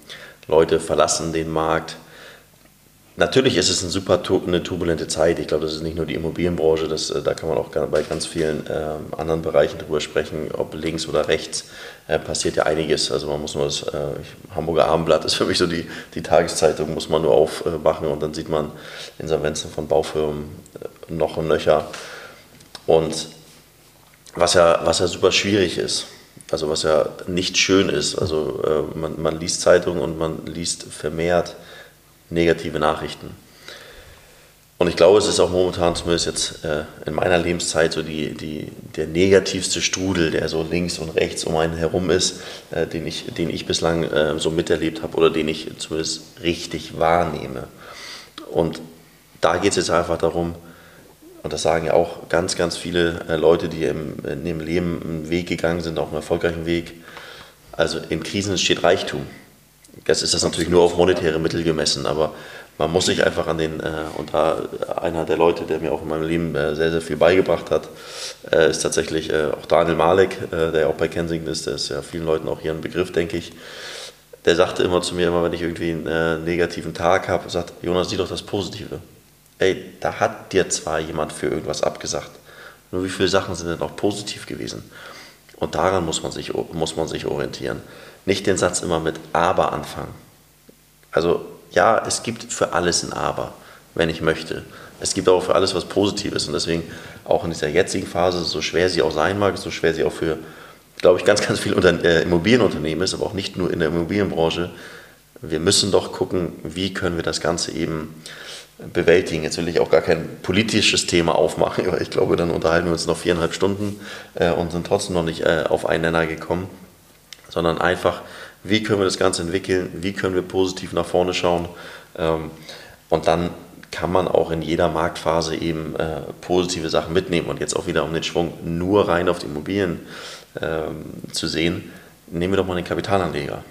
Speaker 2: Leute verlassen den Markt, Natürlich ist es ein super, eine turbulente Zeit. Ich glaube, das ist nicht nur die Immobilienbranche, das, äh, da kann man auch bei ganz vielen äh, anderen Bereichen drüber sprechen, ob links oder rechts äh, passiert ja einiges. Also man muss nur das äh, Hamburger Abendblatt ist für mich so die, die Tageszeitung, muss man nur aufmachen und dann sieht man Insolvenzen von Baufirmen äh, noch und nöcher. Und was ja, was ja super schwierig ist, also was ja nicht schön ist, also äh, man, man liest Zeitungen und man liest vermehrt, negative Nachrichten. Und ich glaube, es ist auch momentan, zumindest jetzt äh, in meiner Lebenszeit, so die, die, der negativste Strudel, der so links und rechts um einen herum ist, äh, den, ich, den ich bislang äh, so miterlebt habe oder den ich zumindest richtig wahrnehme. Und da geht es jetzt einfach darum, und das sagen ja auch ganz, ganz viele äh, Leute, die im, in ihrem Leben einen Weg gegangen sind, auch einen erfolgreichen Weg. Also in Krisen entsteht Reichtum. Jetzt ist das natürlich nur auf monetäre Mittel gemessen, aber man muss sich einfach an den, äh, und da einer der Leute, der mir auch in meinem Leben äh, sehr, sehr viel beigebracht hat, äh, ist tatsächlich äh, auch Daniel Malek, äh, der ja auch bei Kensington ist, der ist ja vielen Leuten auch hier ein Begriff, denke ich. Der sagte immer zu mir, immer wenn ich irgendwie einen äh, negativen Tag habe, sagt, Jonas, sieh doch das Positive. Ey, da hat dir zwar jemand für irgendwas abgesagt, nur wie viele Sachen sind denn auch positiv gewesen? Und daran muss man sich, muss man sich orientieren nicht den Satz immer mit aber anfangen. Also ja, es gibt für alles ein aber, wenn ich möchte. Es gibt auch für alles was Positives und deswegen auch in dieser jetzigen Phase, so schwer sie auch sein mag, so schwer sie auch für, glaube ich, ganz, ganz viele Unter äh, Immobilienunternehmen ist, aber auch nicht nur in der Immobilienbranche. Wir müssen doch gucken, wie können wir das Ganze eben bewältigen. Jetzt will ich auch gar kein politisches Thema aufmachen, aber ich glaube, dann unterhalten wir uns noch viereinhalb Stunden äh, und sind trotzdem noch nicht äh, auf einen Nenner gekommen sondern einfach, wie können wir das Ganze entwickeln, wie können wir positiv nach vorne schauen. Ähm, und dann kann man auch in jeder Marktphase eben äh, positive Sachen mitnehmen. Und jetzt auch wieder, um den Schwung nur rein auf die Immobilien ähm, zu sehen, nehmen wir doch mal den Kapitalanleger.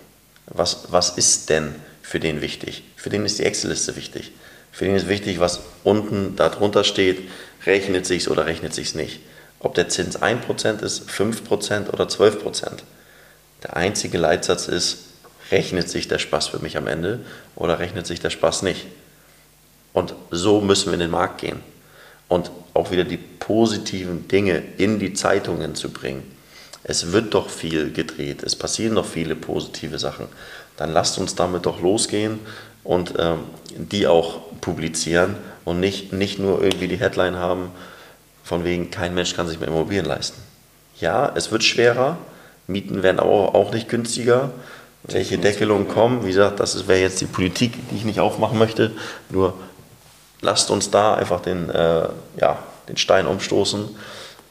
Speaker 2: Was, was ist denn für den wichtig? Für den ist die Excel-Liste wichtig. Für den ist wichtig, was unten darunter steht, rechnet sich oder rechnet sich nicht. Ob der Zins 1% ist, 5% oder 12%. Der einzige Leitsatz ist, rechnet sich der Spaß für mich am Ende oder rechnet sich der Spaß nicht? Und so müssen wir in den Markt gehen. Und auch wieder die positiven Dinge in die Zeitungen zu bringen. Es wird doch viel gedreht, es passieren doch viele positive Sachen. Dann lasst uns damit doch losgehen und ähm, die auch publizieren und nicht, nicht nur irgendwie die Headline haben, von wegen, kein Mensch kann sich mehr Immobilien leisten. Ja, es wird schwerer, Mieten werden auch, auch nicht günstiger. Welche Deckelungen kommen, wie gesagt, das wäre jetzt die Politik, die ich nicht aufmachen möchte. Nur lasst uns da einfach den, äh, ja, den Stein umstoßen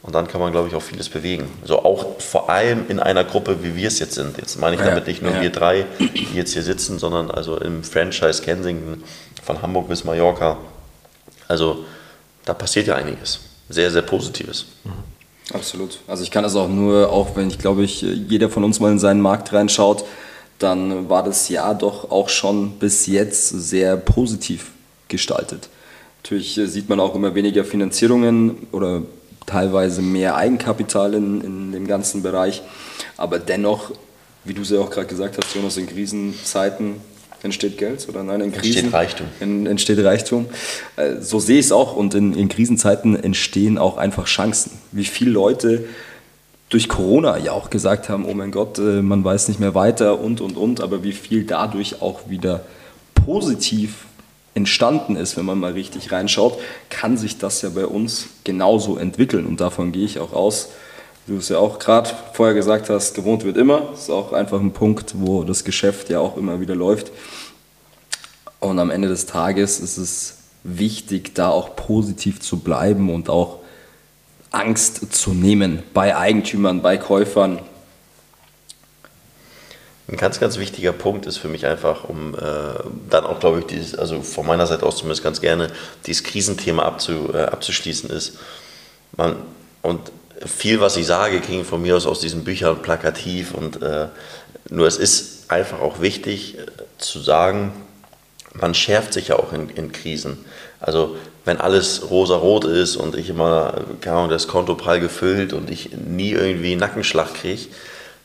Speaker 2: und dann kann man, glaube ich, auch vieles bewegen. So auch vor allem in einer Gruppe, wie wir es jetzt sind. Jetzt meine ich damit nicht nur ja. wir drei, die jetzt hier sitzen, sondern also im Franchise Kensington von Hamburg bis Mallorca. Also da passiert ja einiges. Sehr, sehr Positives. Mhm.
Speaker 3: Absolut. Also ich kann das auch nur, auch wenn ich glaube ich, jeder von uns mal in seinen Markt reinschaut, dann war das Jahr doch auch schon bis jetzt sehr positiv gestaltet. Natürlich sieht man auch immer weniger Finanzierungen oder teilweise mehr Eigenkapital in, in dem ganzen Bereich. Aber dennoch, wie du es ja auch gerade gesagt hast, Jonas, in Krisenzeiten entsteht Geld oder nein, in Krisen
Speaker 2: entsteht Reichtum.
Speaker 3: In, entsteht Reichtum. Äh, so sehe ich es auch und in, in Krisenzeiten entstehen auch einfach Chancen. Wie viele Leute durch Corona ja auch gesagt haben, oh mein Gott, äh, man weiß nicht mehr weiter und und und, aber wie viel dadurch auch wieder positiv entstanden ist, wenn man mal richtig reinschaut, kann sich das ja bei uns genauso entwickeln und davon gehe ich auch aus, du es ja auch gerade vorher gesagt hast, gewohnt wird immer. Das ist auch einfach ein Punkt, wo das Geschäft ja auch immer wieder läuft. Und am Ende des Tages ist es wichtig, da auch positiv zu bleiben und auch Angst zu nehmen bei Eigentümern, bei Käufern.
Speaker 2: Ein ganz, ganz wichtiger Punkt ist für mich einfach, um äh, dann auch, glaube ich, dieses, also von meiner Seite aus zumindest ganz gerne, dieses Krisenthema abzu, äh, abzuschließen ist. Man, und viel, was ich sage, ging von mir aus aus diesen Büchern plakativ und äh, nur es ist einfach auch wichtig äh, zu sagen, man schärft sich ja auch in, in Krisen. Also wenn alles rosa-rot ist und ich immer, keine Ahnung, das Konto prall gefüllt und ich nie irgendwie Nackenschlag kriege,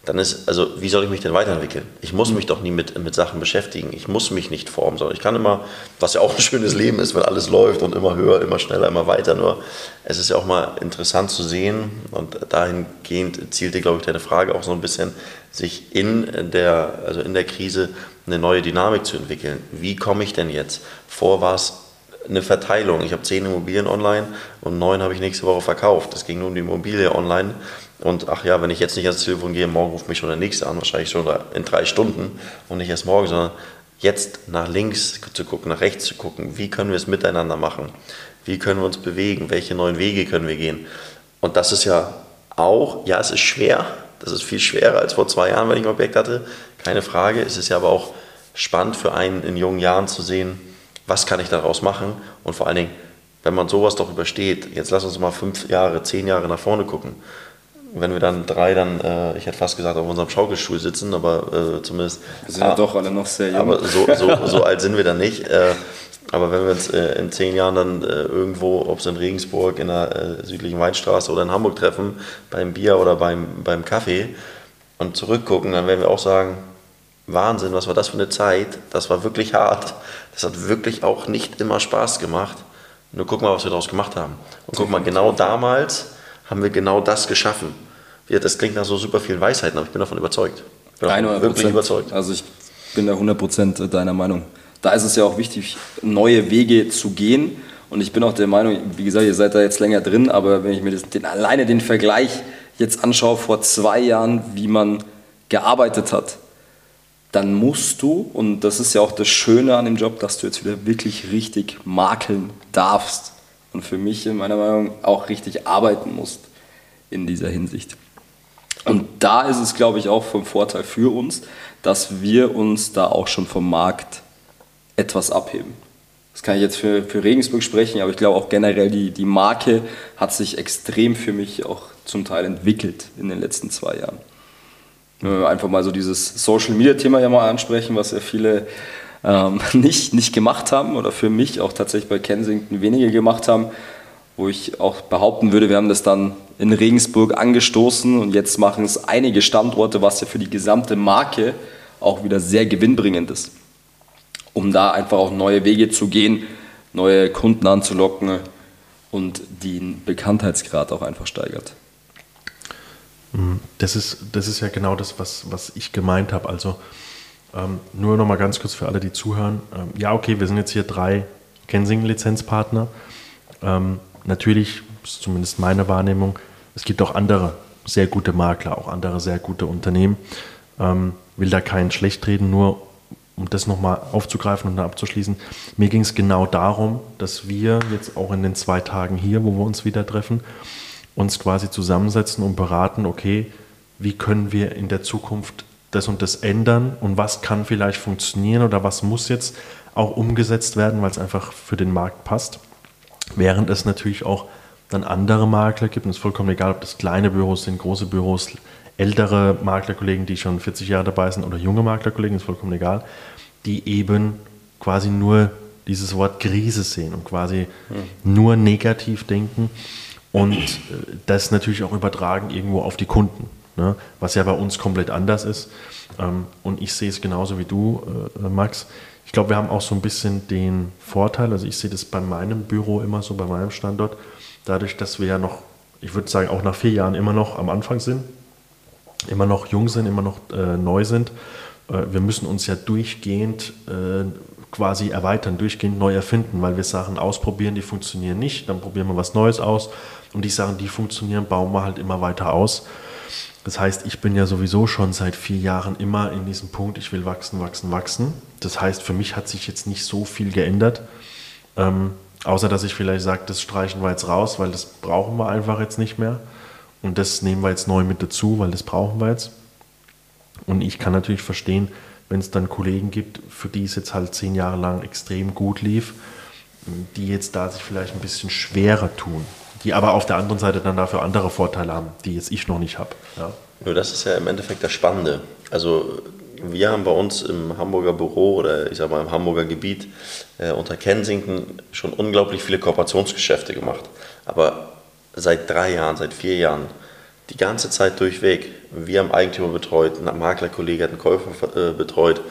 Speaker 2: dann ist, also wie soll ich mich denn weiterentwickeln? Ich muss mich doch nie mit, mit Sachen beschäftigen. Ich muss mich nicht formen, sondern ich kann immer, was ja auch ein schönes Leben ist, wenn alles läuft und immer höher, immer schneller, immer weiter. Nur es ist ja auch mal interessant zu sehen und dahingehend zielte, glaube ich, deine Frage auch so ein bisschen, sich in der, also in der Krise eine neue Dynamik zu entwickeln. Wie komme ich denn jetzt? Vor war es eine Verteilung. Ich habe zehn Immobilien online und neun habe ich nächste Woche verkauft. Es ging nur um die Immobilie online. Und ach ja, wenn ich jetzt nicht ans Telefon gehe, morgen ruft mich schon der nächste an, wahrscheinlich schon in drei Stunden und nicht erst morgen, sondern jetzt nach links zu gucken, nach rechts zu gucken. Wie können wir es miteinander machen? Wie können wir uns bewegen? Welche neuen Wege können wir gehen? Und das ist ja auch, ja, es ist schwer. Das ist viel schwerer als vor zwei Jahren, wenn ich ein Objekt hatte. Keine Frage. Es ist ja aber auch spannend für einen in jungen Jahren zu sehen, was kann ich daraus machen und vor allen Dingen, wenn man sowas doch übersteht, jetzt lass uns mal fünf Jahre, zehn Jahre nach vorne gucken. Wenn wir dann drei dann, äh, ich hätte fast gesagt, auf unserem Schaukelstuhl sitzen, aber äh, zumindest.
Speaker 3: Wir sind ja ah, doch alle noch sehr jung.
Speaker 2: Aber so, so, so alt sind wir dann nicht. Äh, aber wenn wir uns äh, in zehn Jahren dann äh, irgendwo, ob es in Regensburg, in der äh, südlichen Weinstraße oder in Hamburg treffen, beim Bier oder beim, beim Kaffee und zurückgucken, dann werden wir auch sagen, Wahnsinn, was war das für eine Zeit? Das war wirklich hart. Das hat wirklich auch nicht immer Spaß gemacht. Nur guck mal, was wir daraus gemacht haben. Und guck mal, genau damals haben wir genau das geschaffen. Das klingt nach so super vielen Weisheiten, aber ich bin davon überzeugt. Ich bin
Speaker 3: 100%. wirklich überzeugt. Also ich bin da 100% deiner Meinung. Da ist es ja auch wichtig, neue Wege zu gehen. Und ich bin auch der Meinung, wie gesagt, ihr seid da jetzt länger drin, aber wenn ich mir das, den, alleine den Vergleich jetzt anschaue vor zwei Jahren, wie man gearbeitet hat, dann musst du, und das ist ja auch das Schöne an dem Job, dass du jetzt wieder wirklich richtig makeln darfst. Und für mich in meiner Meinung auch richtig arbeiten musst in dieser Hinsicht. Und da ist es, glaube ich, auch vom Vorteil für uns, dass wir uns da auch schon vom Markt etwas abheben. Das kann ich jetzt für, für Regensburg sprechen, aber ich glaube auch generell die, die Marke hat sich extrem für mich auch zum Teil entwickelt in den letzten zwei Jahren einfach mal so dieses Social Media Thema ja mal ansprechen, was ja viele ähm, nicht, nicht gemacht haben oder für mich auch tatsächlich bei Kensington wenige gemacht haben, wo ich auch behaupten würde, wir haben das dann in Regensburg angestoßen und jetzt machen es einige Standorte, was ja für die gesamte Marke auch wieder sehr gewinnbringend ist, um da einfach auch neue Wege zu gehen, neue Kunden anzulocken und den Bekanntheitsgrad auch einfach steigert.
Speaker 1: Mhm. Das ist, das ist ja genau das, was, was ich gemeint habe. Also ähm, nur noch mal ganz kurz für alle, die zuhören. Ähm, ja, okay, wir sind jetzt hier drei Kensing-Lizenzpartner. Ähm, natürlich, ist zumindest meine Wahrnehmung, es gibt auch andere sehr gute Makler, auch andere sehr gute Unternehmen. Ähm, will da keinen schlecht reden, nur um das nochmal aufzugreifen und abzuschließen. Mir ging es genau darum, dass wir jetzt auch in den zwei Tagen hier, wo wir uns wieder treffen, uns quasi zusammensetzen und beraten, okay, wie können wir in der Zukunft das und das ändern und was kann vielleicht funktionieren oder was muss jetzt auch umgesetzt werden, weil es einfach für den Markt passt. Während es natürlich auch dann andere Makler gibt, und es ist vollkommen egal, ob das kleine Büros sind, große Büros, ältere Maklerkollegen, die schon 40 Jahre dabei sind oder junge Maklerkollegen, ist vollkommen egal, die eben quasi nur dieses Wort Krise sehen und quasi hm. nur negativ denken und äh, das natürlich auch übertragen irgendwo auf die Kunden, ne? was ja bei uns komplett anders ist. Ähm, und ich sehe es genauso wie du, äh, Max. Ich glaube, wir haben auch so ein bisschen den Vorteil, also ich sehe das bei meinem Büro immer so, bei meinem Standort, dadurch, dass wir ja noch, ich würde sagen, auch nach vier Jahren immer noch am Anfang sind, immer noch jung sind, immer noch äh, neu sind. Äh, wir müssen uns ja durchgehend äh, quasi erweitern, durchgehend neu erfinden, weil wir Sachen ausprobieren, die funktionieren nicht, dann probieren wir was Neues aus und die Sachen, die funktionieren, bauen wir halt immer weiter aus. Das heißt, ich bin ja sowieso schon seit vier Jahren immer in diesem Punkt, ich will wachsen, wachsen, wachsen. Das heißt, für mich hat sich jetzt nicht so viel geändert, ähm, außer dass ich vielleicht sage, das streichen wir jetzt raus, weil das brauchen wir einfach jetzt nicht mehr. Und das nehmen wir jetzt neu mit dazu, weil das brauchen wir jetzt. Und ich kann natürlich verstehen, wenn es dann Kollegen gibt, für die es jetzt halt zehn Jahre lang extrem gut lief, die jetzt da sich vielleicht ein bisschen schwerer tun, die aber auf der anderen Seite dann dafür andere Vorteile haben, die jetzt ich noch nicht habe. Ja.
Speaker 2: Nur das ist ja im Endeffekt das Spannende. Also wir haben bei uns im Hamburger Büro oder ich sag mal im Hamburger Gebiet äh, unter Kensington schon unglaublich viele Kooperationsgeschäfte gemacht. Aber seit drei Jahren, seit vier Jahren, die ganze Zeit durchweg, wir haben Eigentümer betreut, ein Maklerkollege hat einen Käufer äh, betreut,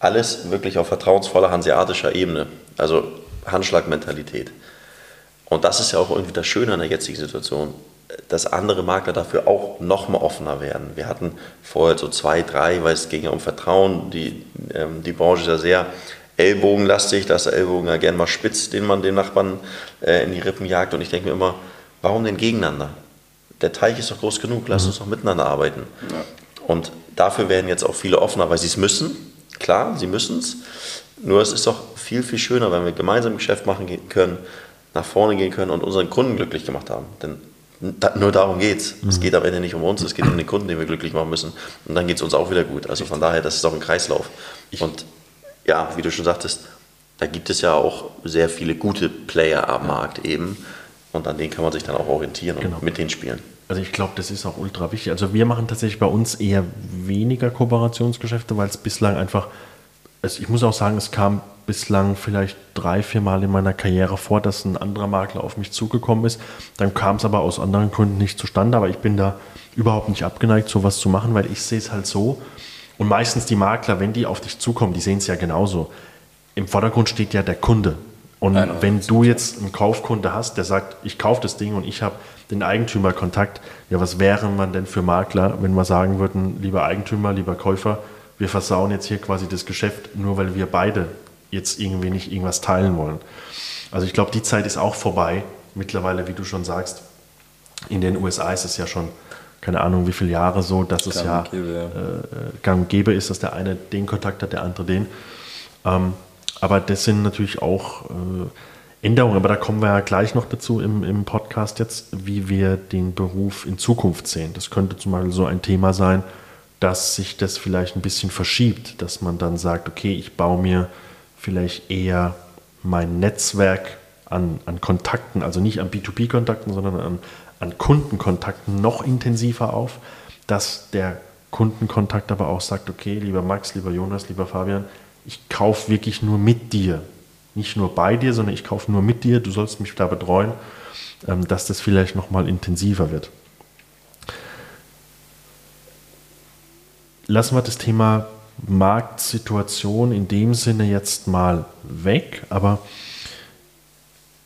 Speaker 2: alles wirklich auf vertrauensvoller hanseatischer Ebene, also Handschlagmentalität. Und das ist ja auch irgendwie das Schöne an der jetzigen Situation, dass andere Makler dafür auch noch mal offener werden. Wir hatten vorher so zwei, drei, weil es ging ja um Vertrauen. Die, ähm, die Branche ist ja sehr ellbogenlastig, dass der Ellbogen ja gerne mal spitzt, den man dem Nachbarn äh, in die Rippen jagt. Und ich denke mir immer, warum denn gegeneinander? Der Teich ist doch groß genug, lass mhm. uns doch miteinander arbeiten. Ja. Und dafür werden jetzt auch viele offener, weil sie es müssen. Klar, sie müssen es. Nur es ist doch viel, viel schöner, wenn wir gemeinsam Geschäft machen können, nach vorne gehen können und unseren Kunden glücklich gemacht haben. Denn da, nur darum geht es. Mhm. Es geht am Ende nicht um uns, es geht um den Kunden, den wir glücklich machen müssen. Und dann geht es uns auch wieder gut. Also von daher, das ist auch ein Kreislauf. Und ja, wie du schon sagtest, da gibt es ja auch sehr viele gute Player am Markt eben. Und an denen kann man sich dann auch orientieren genau. und mit denen spielen.
Speaker 1: Also ich glaube, das ist auch ultra wichtig. Also wir machen tatsächlich bei uns eher weniger Kooperationsgeschäfte, weil es bislang einfach, also ich muss auch sagen, es kam bislang vielleicht drei, vier Mal in meiner Karriere vor, dass ein anderer Makler auf mich zugekommen ist. Dann kam es aber aus anderen Gründen nicht zustande. Aber ich bin da überhaupt nicht abgeneigt, sowas zu machen, weil ich sehe es halt so. Und meistens die Makler, wenn die auf dich zukommen, die sehen es ja genauso. Im Vordergrund steht ja der Kunde. Und Nein, wenn du jetzt einen Kaufkunde hast, der sagt, ich kaufe das Ding und ich habe den Eigentümerkontakt, ja, was wäre man denn für Makler, wenn wir sagen würden, lieber Eigentümer, lieber Käufer, wir versauen jetzt hier quasi das Geschäft, nur weil wir beide jetzt irgendwie nicht irgendwas teilen wollen. Also ich glaube, die Zeit ist auch vorbei. Mittlerweile, wie du schon sagst, in den USA ist es ja schon, keine Ahnung, wie viele Jahre so, dass es ja, gäbe, ja. Äh, gang und gäbe ist, dass der eine den Kontakt hat, der andere den. Ähm, aber das sind natürlich auch äh, Änderungen, aber da kommen wir ja gleich noch dazu im, im Podcast jetzt, wie wir den Beruf in Zukunft sehen. Das könnte zum Beispiel so ein Thema sein, dass sich das vielleicht ein bisschen verschiebt, dass man dann sagt, okay, ich baue mir vielleicht eher mein Netzwerk an, an Kontakten, also nicht an B2B-Kontakten, sondern an, an Kundenkontakten noch intensiver auf, dass der Kundenkontakt aber auch sagt, okay, lieber Max, lieber Jonas, lieber Fabian, ich kaufe wirklich nur mit dir. Nicht nur bei dir, sondern ich kaufe nur mit dir, du sollst mich da betreuen, ähm, dass das vielleicht nochmal intensiver wird. Lassen wir das Thema Marktsituation in dem Sinne jetzt mal weg, aber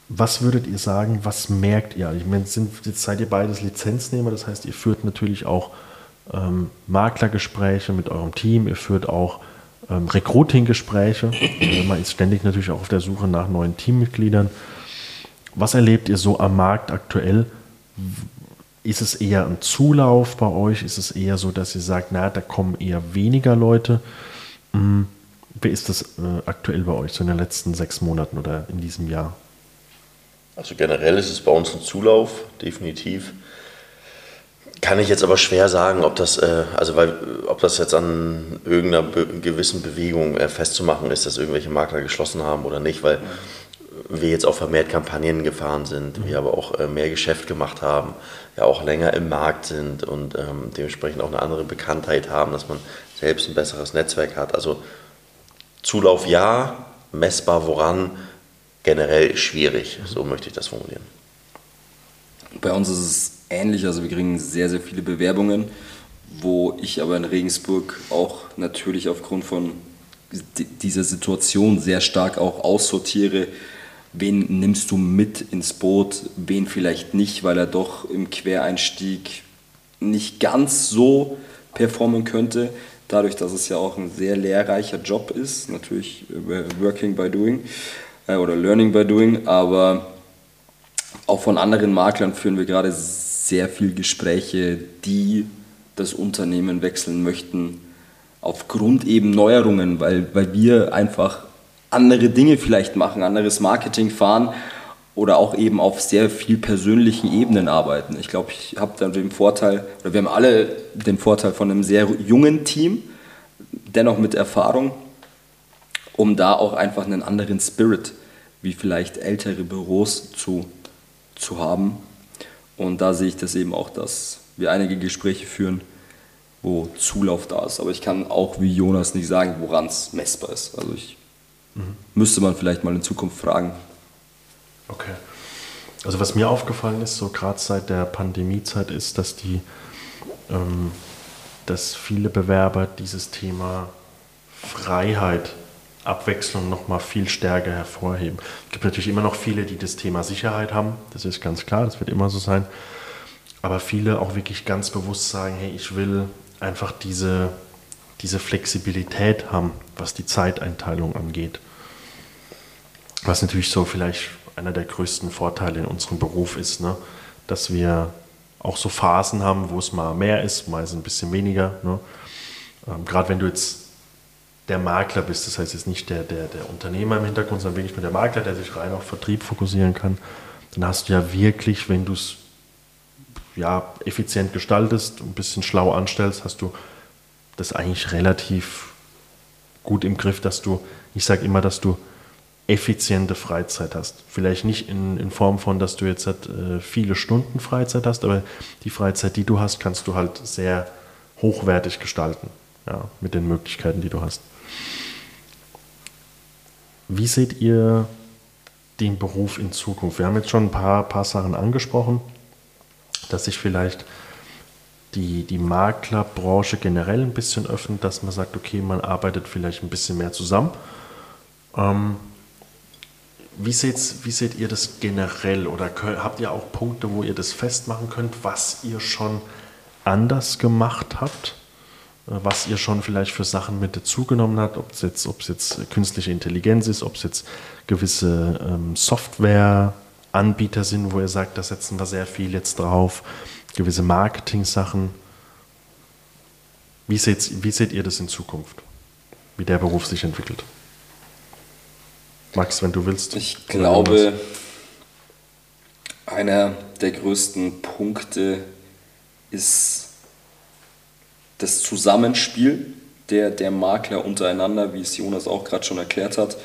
Speaker 1: was würdet ihr sagen, was merkt ihr? Ich meine, sind, jetzt seid ihr beides Lizenznehmer, das heißt, ihr führt natürlich auch ähm, Maklergespräche mit eurem Team, ihr führt auch ähm, Recruiting-Gespräche. Also man ist ständig natürlich auch auf der Suche nach neuen Teammitgliedern. Was erlebt ihr so am Markt aktuell? Ist es eher ein Zulauf bei euch? Ist es eher so, dass ihr sagt, na, da kommen eher weniger Leute? Hm, wie ist das äh, aktuell bei euch, so in den letzten sechs Monaten oder in diesem Jahr?
Speaker 2: Also generell ist es bei uns ein Zulauf, definitiv. Kann ich jetzt aber schwer sagen, ob das, äh, also weil, ob das jetzt an irgendeiner be gewissen Bewegung äh, festzumachen ist, dass irgendwelche Makler geschlossen haben oder nicht, weil wir jetzt auch vermehrt Kampagnen gefahren sind, wir aber auch äh, mehr Geschäft gemacht haben, ja auch länger im Markt sind und ähm, dementsprechend auch eine andere Bekanntheit haben, dass man selbst ein besseres Netzwerk hat. Also Zulauf ja, messbar woran, generell schwierig, so möchte ich das formulieren.
Speaker 3: Bei uns ist es ähnlich, also wir kriegen sehr, sehr viele Bewerbungen, wo ich aber in Regensburg auch natürlich aufgrund von dieser Situation sehr stark auch aussortiere, wen nimmst du mit ins Boot, wen vielleicht nicht, weil er doch im Quereinstieg nicht ganz so performen könnte. dadurch, dass es ja auch ein sehr lehrreicher Job ist, natürlich äh, Working by Doing äh, oder Learning by Doing, aber auch von anderen Maklern führen wir gerade sehr viele Gespräche, die das Unternehmen wechseln möchten, aufgrund eben Neuerungen, weil, weil wir einfach andere Dinge vielleicht machen, anderes Marketing fahren oder auch eben auf sehr viel persönlichen Ebenen arbeiten. Ich glaube, ich habe da den Vorteil, oder wir haben alle den Vorteil von einem sehr jungen Team, dennoch mit Erfahrung, um da auch einfach einen anderen Spirit, wie vielleicht ältere Büros zu, zu haben. Und da sehe ich das eben auch, dass wir einige Gespräche führen, wo Zulauf da ist. Aber ich kann auch wie Jonas nicht sagen, woran es messbar ist. Also ich mhm. müsste man vielleicht mal in Zukunft fragen.
Speaker 1: Okay. Also was mir aufgefallen ist, so gerade seit der Pandemiezeit, ist, dass die, ähm, dass viele Bewerber dieses Thema Freiheit, Abwechslung nochmal viel stärker hervorheben. Es gibt natürlich immer noch viele, die das Thema Sicherheit haben. Das ist ganz klar, das wird immer so sein. Aber viele auch wirklich ganz bewusst sagen, hey, ich will einfach diese, diese Flexibilität haben, was die Zeiteinteilung angeht. Was natürlich so vielleicht einer der größten Vorteile in unserem Beruf ist, ne? dass wir auch so Phasen haben, wo es mal mehr ist, mal ist ein bisschen weniger. Ne? Ähm, Gerade wenn du jetzt der Makler bist, das heißt jetzt nicht der, der, der Unternehmer im Hintergrund, sondern wirklich nur der Makler, der sich rein auf Vertrieb fokussieren kann, dann hast du ja wirklich, wenn du es ja, effizient gestaltest, ein bisschen schlau anstellst, hast du das eigentlich relativ gut im Griff, dass du, ich sage immer, dass du effiziente Freizeit hast. Vielleicht nicht in, in Form von, dass du jetzt halt, äh, viele Stunden Freizeit hast, aber die Freizeit, die du hast, kannst du halt sehr hochwertig gestalten, ja, mit den Möglichkeiten, die du hast. Wie seht ihr den Beruf in Zukunft? Wir haben jetzt schon ein paar, paar Sachen angesprochen dass sich vielleicht die, die Maklerbranche generell ein bisschen öffnet, dass man sagt, okay, man arbeitet vielleicht ein bisschen mehr zusammen. Ähm, wie, seht, wie seht ihr das generell oder habt ihr auch Punkte, wo ihr das festmachen könnt, was ihr schon anders gemacht habt? Äh, was ihr schon vielleicht für Sachen mit dazugenommen habt, ob es jetzt, jetzt künstliche Intelligenz ist, ob es jetzt gewisse ähm, Software Anbieter sind, wo ihr sagt, da setzen wir sehr viel jetzt drauf, gewisse Marketing-Sachen. Wie seht, wie seht ihr das in Zukunft, wie der Beruf sich entwickelt? Max, wenn du willst.
Speaker 3: Ich glaube, einer der größten Punkte ist das Zusammenspiel der, der Makler untereinander, wie es Jonas auch gerade schon erklärt hat.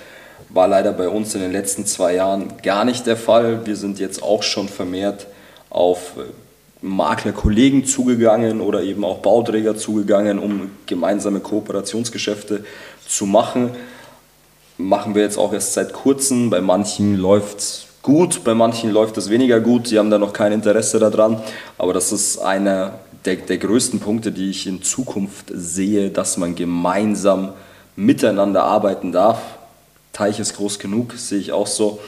Speaker 3: War leider bei uns in den letzten zwei Jahren gar nicht der Fall. Wir sind jetzt auch schon vermehrt auf äh, Maklerkollegen zugegangen oder eben auch Bauträger zugegangen, um gemeinsame Kooperationsgeschäfte zu machen. Machen wir jetzt auch erst seit kurzem. Bei manchen läuft es gut, bei manchen läuft es weniger gut. Sie haben da noch kein Interesse daran. Aber das ist einer der, der größten Punkte, die ich in Zukunft sehe, dass man gemeinsam miteinander arbeiten darf Teich ist groß genug, sehe ich auch so.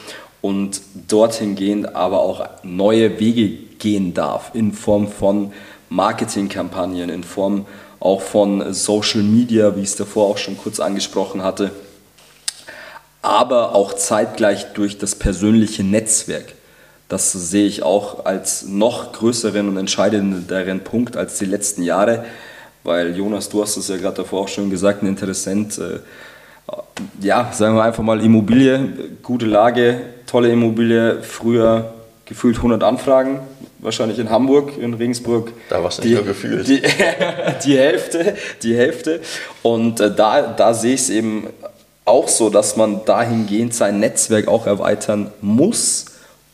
Speaker 3: Und dorthin gehend aber auch neue Wege gehen darf in Form von Marketingkampagnen, in Form auch von Social Media, wie ich es davor auch schon kurz angesprochen hatte, aber auch zeitgleich durch das persönliche Netzwerk. Das sehe ich auch als noch größeren und entscheidenderen Punkt als die letzten Jahre, weil Jonas, du hast es ja gerade davor auch schon gesagt, ein Interessent äh, ja, sagen wir einfach mal Immobilie, gute Lage, tolle Immobilie, früher gefühlt 100 Anfragen, wahrscheinlich in Hamburg, in Regensburg.
Speaker 2: Da war es nicht nur gefühlt.
Speaker 3: Die, die, Hälfte, die Hälfte. Und äh, da, da sehe ich es eben auch so, dass man dahingehend sein Netzwerk auch erweitern muss,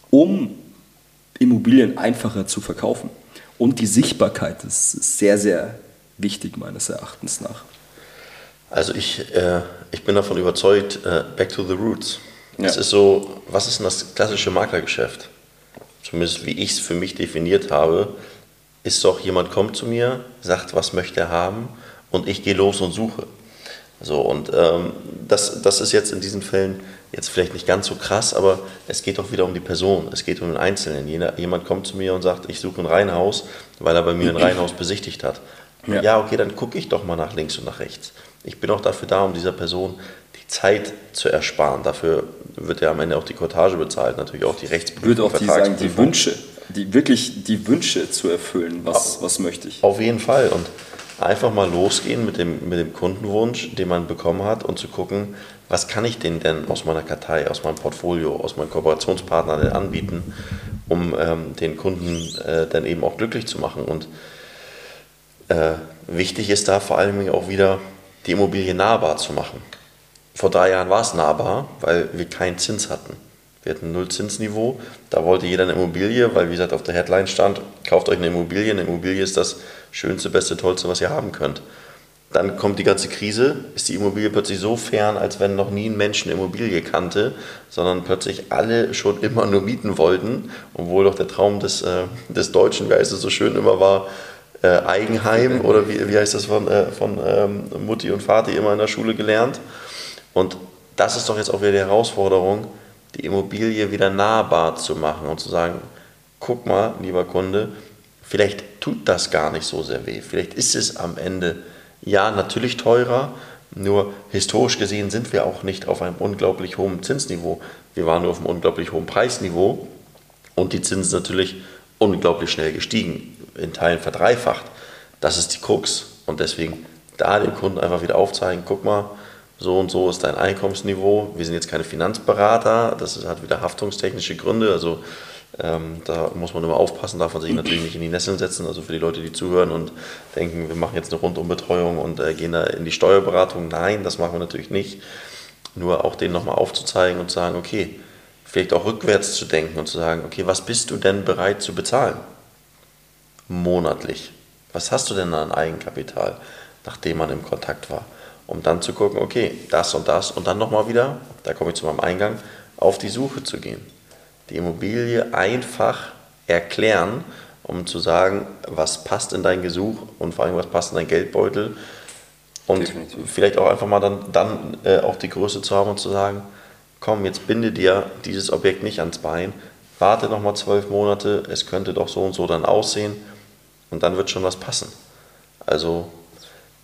Speaker 3: um Immobilien einfacher zu verkaufen. Und die Sichtbarkeit ist sehr, sehr wichtig meines Erachtens nach.
Speaker 2: Also ich, äh, ich bin davon überzeugt, äh, back to the roots. Ja. Es ist so, was ist denn das klassische Maklergeschäft? Zumindest wie ich es für mich definiert habe, ist doch, jemand kommt zu mir, sagt, was möchte er haben und ich gehe los und suche. So, und ähm, das, das ist jetzt in diesen Fällen jetzt vielleicht nicht ganz so krass, aber es geht doch wieder um die Person, es geht um den Einzelnen. Jeder, jemand kommt zu mir und sagt, ich suche ein Reihenhaus, weil er bei mir ein Reihenhaus besichtigt hat Ja, ja okay, dann gucke ich doch mal nach links und nach rechts. Ich bin auch dafür da, um dieser Person Zeit zu ersparen. Dafür wird ja am Ende auch die Kortage bezahlt, natürlich auch die Rechtsprüfung.
Speaker 3: Würde auch die sagen, die Wünsche, die wirklich die Wünsche zu erfüllen, was, was möchte ich.
Speaker 2: Auf jeden Fall. Und einfach mal losgehen mit dem, mit dem Kundenwunsch, den man bekommen hat und zu gucken, was kann ich denen denn aus meiner Kartei, aus meinem Portfolio, aus meinem Kooperationspartner denn anbieten, um ähm, den Kunden äh, dann eben auch glücklich zu machen. Und äh, wichtig ist da vor allem auch wieder, die Immobilie nahbar zu machen. Vor drei Jahren war es nahbar, weil wir keinen Zins hatten. Wir hatten null Zinsniveau. Da wollte jeder eine Immobilie, weil wie gesagt auf der Headline stand, kauft euch eine Immobilie. Eine Immobilie ist das schönste, beste, tollste, was ihr haben könnt. Dann kommt die ganze Krise, ist die Immobilie plötzlich so fern, als wenn noch nie ein Mensch eine Immobilie kannte, sondern plötzlich alle schon immer nur mieten wollten, obwohl doch der Traum des, äh, des Deutschen, wie heißt es so schön immer war, äh, Eigenheim oder wie, wie heißt das von, äh, von ähm, Mutti und Vati immer in der Schule gelernt. Und das ist doch jetzt auch wieder die Herausforderung, die Immobilie wieder nahbar zu machen und zu sagen, guck mal, lieber Kunde, vielleicht tut das gar nicht so sehr weh. Vielleicht ist es am Ende ja natürlich teurer, nur historisch gesehen sind wir auch nicht auf einem unglaublich hohen Zinsniveau. Wir waren nur auf einem unglaublich hohen Preisniveau und die Zinsen sind natürlich unglaublich schnell gestiegen, in Teilen verdreifacht. Das ist die Krux und deswegen da dem Kunden einfach wieder aufzeigen, guck mal, so und so ist dein Einkommensniveau. Wir sind jetzt keine Finanzberater, das hat wieder haftungstechnische Gründe, also ähm, da muss man immer aufpassen, darf man sich natürlich nicht in die Nesseln setzen. Also für die Leute, die zuhören und denken, wir machen jetzt eine Rundumbetreuung und äh, gehen da in die Steuerberatung. Nein, das machen wir natürlich nicht. Nur auch denen nochmal aufzuzeigen und zu sagen, okay, vielleicht auch rückwärts zu denken und zu sagen, okay, was bist du denn bereit zu bezahlen? Monatlich. Was hast du denn an Eigenkapital, nachdem man im Kontakt war? Um dann zu gucken, okay, das und das und dann nochmal wieder, da komme ich zu meinem Eingang, auf die Suche zu gehen die Immobilie einfach erklären, um zu sagen, was passt in dein Gesuch und vor allem, was passt in dein Geldbeutel. Und Definitiv. vielleicht auch einfach mal dann, dann äh, auch die Größe zu haben und zu sagen, komm, jetzt binde dir dieses Objekt nicht ans Bein, warte nochmal zwölf Monate, es könnte doch so und so dann aussehen und dann wird schon was passen. Also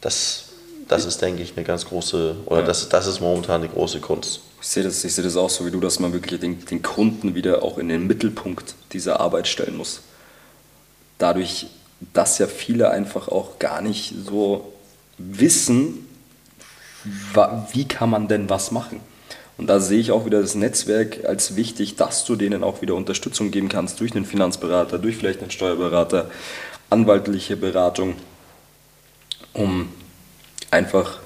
Speaker 2: das, das ist, denke ich, eine ganz große, oder ja. das, das ist momentan die große Kunst.
Speaker 3: Ich sehe das, ich sehe das auch so wie du, dass man wirklich den, den Kunden wieder auch in den Mittelpunkt dieser Arbeit stellen muss. Dadurch, dass ja viele einfach auch gar nicht so wissen, wie kann man denn was machen. Und da sehe ich auch wieder das Netzwerk als wichtig, dass du denen auch wieder Unterstützung geben kannst durch einen Finanzberater, durch vielleicht einen Steuerberater, anwaltliche Beratung, um einfach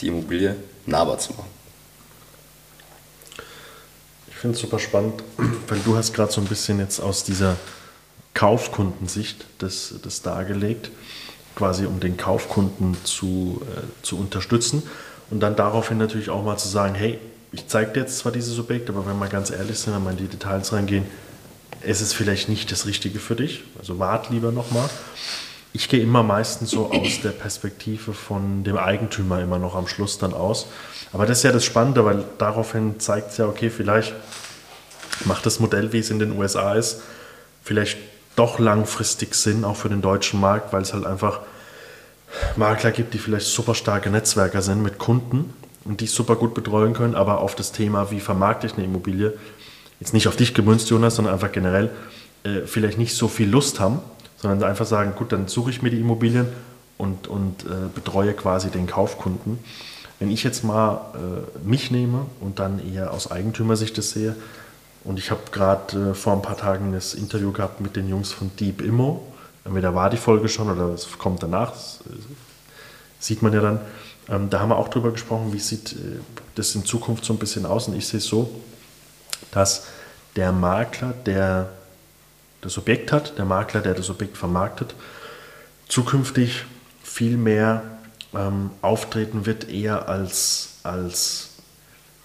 Speaker 3: die Immobilie nahbar zu machen
Speaker 1: finde es super spannend, weil du hast gerade so ein bisschen jetzt aus dieser Kaufkundensicht das, das dargelegt, quasi um den Kaufkunden zu, äh, zu unterstützen und dann daraufhin natürlich auch mal zu sagen, hey, ich zeige dir jetzt zwar dieses Objekt, aber wenn wir ganz ehrlich sind, wenn wir in die Details reingehen, es ist vielleicht nicht das Richtige für dich, also wart lieber nochmal. Ich gehe immer meistens so aus der Perspektive von dem Eigentümer immer noch am Schluss dann aus. Aber das ist ja das Spannende, weil daraufhin zeigt es ja, okay, vielleicht macht das Modell, wie es in den USA ist, vielleicht doch langfristig Sinn, auch für den deutschen Markt, weil es halt einfach Makler gibt, die vielleicht super starke Netzwerker sind mit Kunden und die super gut betreuen können, aber auf das Thema, wie vermarkte ich eine Immobilie, jetzt nicht auf dich gemünzt, Jonas, sondern einfach generell, äh, vielleicht nicht so viel Lust haben, sondern einfach sagen, gut, dann suche ich mir die Immobilien und, und äh, betreue quasi den Kaufkunden. Wenn ich jetzt mal äh, mich nehme und dann eher aus Eigentümersicht das sehe, und ich habe gerade äh, vor ein paar Tagen das Interview gehabt mit den Jungs von Deep Immo, entweder war die Folge schon oder es kommt danach, das, äh, sieht man ja dann. Ähm, da haben wir auch drüber gesprochen, wie sieht äh, das in Zukunft so ein bisschen aus. Und ich sehe es so, dass der Makler, der das Objekt hat, der Makler, der das Objekt vermarktet, zukünftig viel mehr ähm, auftreten wird, eher als, als,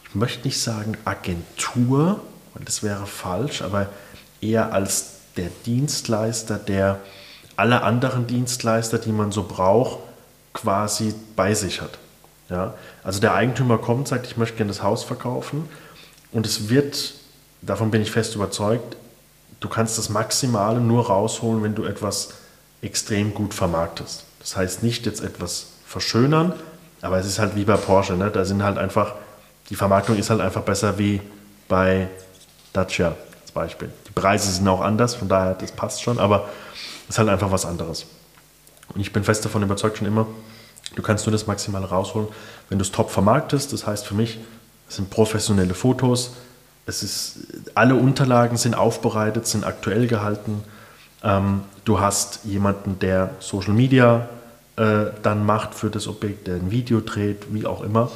Speaker 1: ich möchte nicht sagen Agentur, weil das wäre falsch, aber eher als der Dienstleister, der alle anderen Dienstleister, die man so braucht, quasi bei sich hat. Ja? Also der Eigentümer kommt, sagt, ich möchte gerne das Haus verkaufen und es wird, davon bin ich fest überzeugt, du kannst das Maximale nur rausholen, wenn du etwas extrem gut vermarktest. Das heißt nicht jetzt etwas verschönern, aber es ist halt wie bei Porsche. Ne? Da sind halt einfach, die Vermarktung ist halt einfach besser wie bei Dacia als Beispiel. Die Preise sind auch anders, von daher, das passt schon, aber es ist halt einfach was anderes. Und ich bin fest davon überzeugt schon immer, du kannst nur das maximal rausholen, wenn du es top vermarktest. Das heißt für mich, es sind professionelle Fotos, es ist, alle Unterlagen sind aufbereitet, sind aktuell gehalten. Ähm, du hast jemanden, der Social Media äh, dann macht für das Objekt, der ein Video dreht, wie auch immer.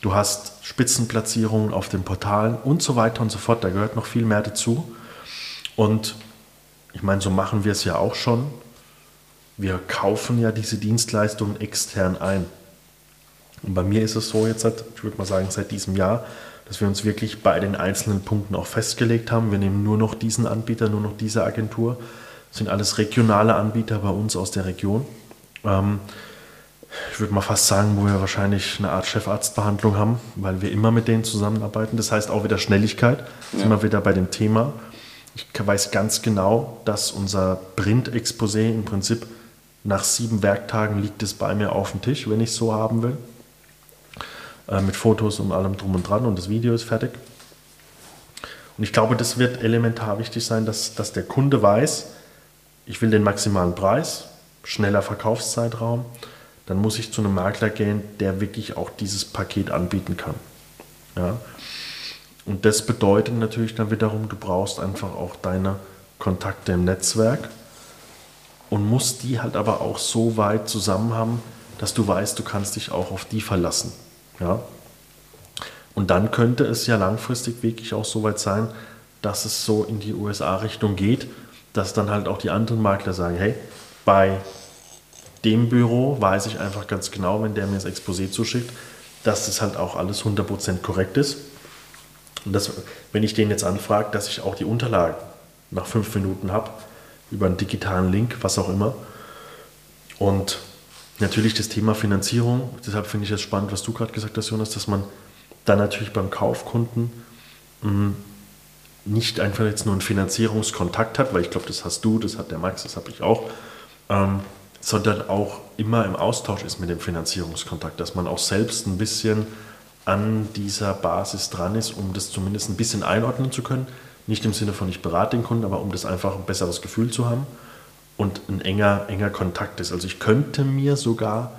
Speaker 1: Du hast Spitzenplatzierungen auf den Portalen und so weiter und so fort. Da gehört noch viel mehr dazu. Und ich meine, so machen wir es ja auch schon. Wir kaufen ja diese Dienstleistungen extern ein. Und bei mir ist es so jetzt, ich würde mal sagen, seit diesem Jahr, dass wir uns wirklich bei den einzelnen Punkten auch festgelegt haben. Wir nehmen nur noch diesen Anbieter, nur noch diese Agentur. Das sind alles regionale Anbieter bei uns aus der Region. Ähm, ich würde mal fast sagen, wo wir wahrscheinlich eine Art Chefarztbehandlung haben, weil wir immer mit denen zusammenarbeiten. Das heißt auch wieder Schnelligkeit. Ja. Sind wir wieder bei dem Thema. Ich weiß ganz genau, dass unser Print-Exposé im Prinzip nach sieben Werktagen liegt es bei mir auf dem Tisch, wenn ich es so haben will. Äh, mit Fotos und allem drum und dran und das Video ist fertig. Und ich glaube, das wird elementar wichtig sein, dass, dass der Kunde weiß, ich will den maximalen Preis, schneller Verkaufszeitraum, dann muss ich zu einem Makler gehen, der wirklich auch dieses Paket anbieten kann. Ja? Und das bedeutet natürlich dann wiederum, du brauchst einfach auch deine Kontakte im Netzwerk und musst die halt aber auch so weit zusammen haben, dass du weißt, du kannst dich auch auf die verlassen. Ja? Und dann könnte es ja langfristig wirklich auch so weit sein, dass es so in die USA-Richtung geht, dass dann halt auch die anderen Makler sagen, hey, bei dem Büro weiß ich einfach ganz genau, wenn der mir das Exposé zuschickt, dass das halt auch alles 100% korrekt ist. Und dass, wenn ich den jetzt anfrage, dass ich auch die Unterlagen nach fünf Minuten habe, über einen digitalen Link, was auch immer. Und natürlich das Thema Finanzierung, deshalb finde ich es spannend, was du gerade gesagt hast, Jonas, dass man dann natürlich beim Kaufkunden mh, hm, nicht einfach jetzt nur einen Finanzierungskontakt hat, weil ich glaube, das hast du, das hat der Max, das habe ich auch, ähm, sondern auch immer im Austausch ist mit dem Finanzierungskontakt, dass man auch selbst ein bisschen an dieser Basis dran ist, um das zumindest ein bisschen einordnen zu können. Nicht im Sinne von ich berate den Kunden, aber um das einfach ein besseres Gefühl zu haben und ein enger, enger Kontakt ist. Also ich könnte mir sogar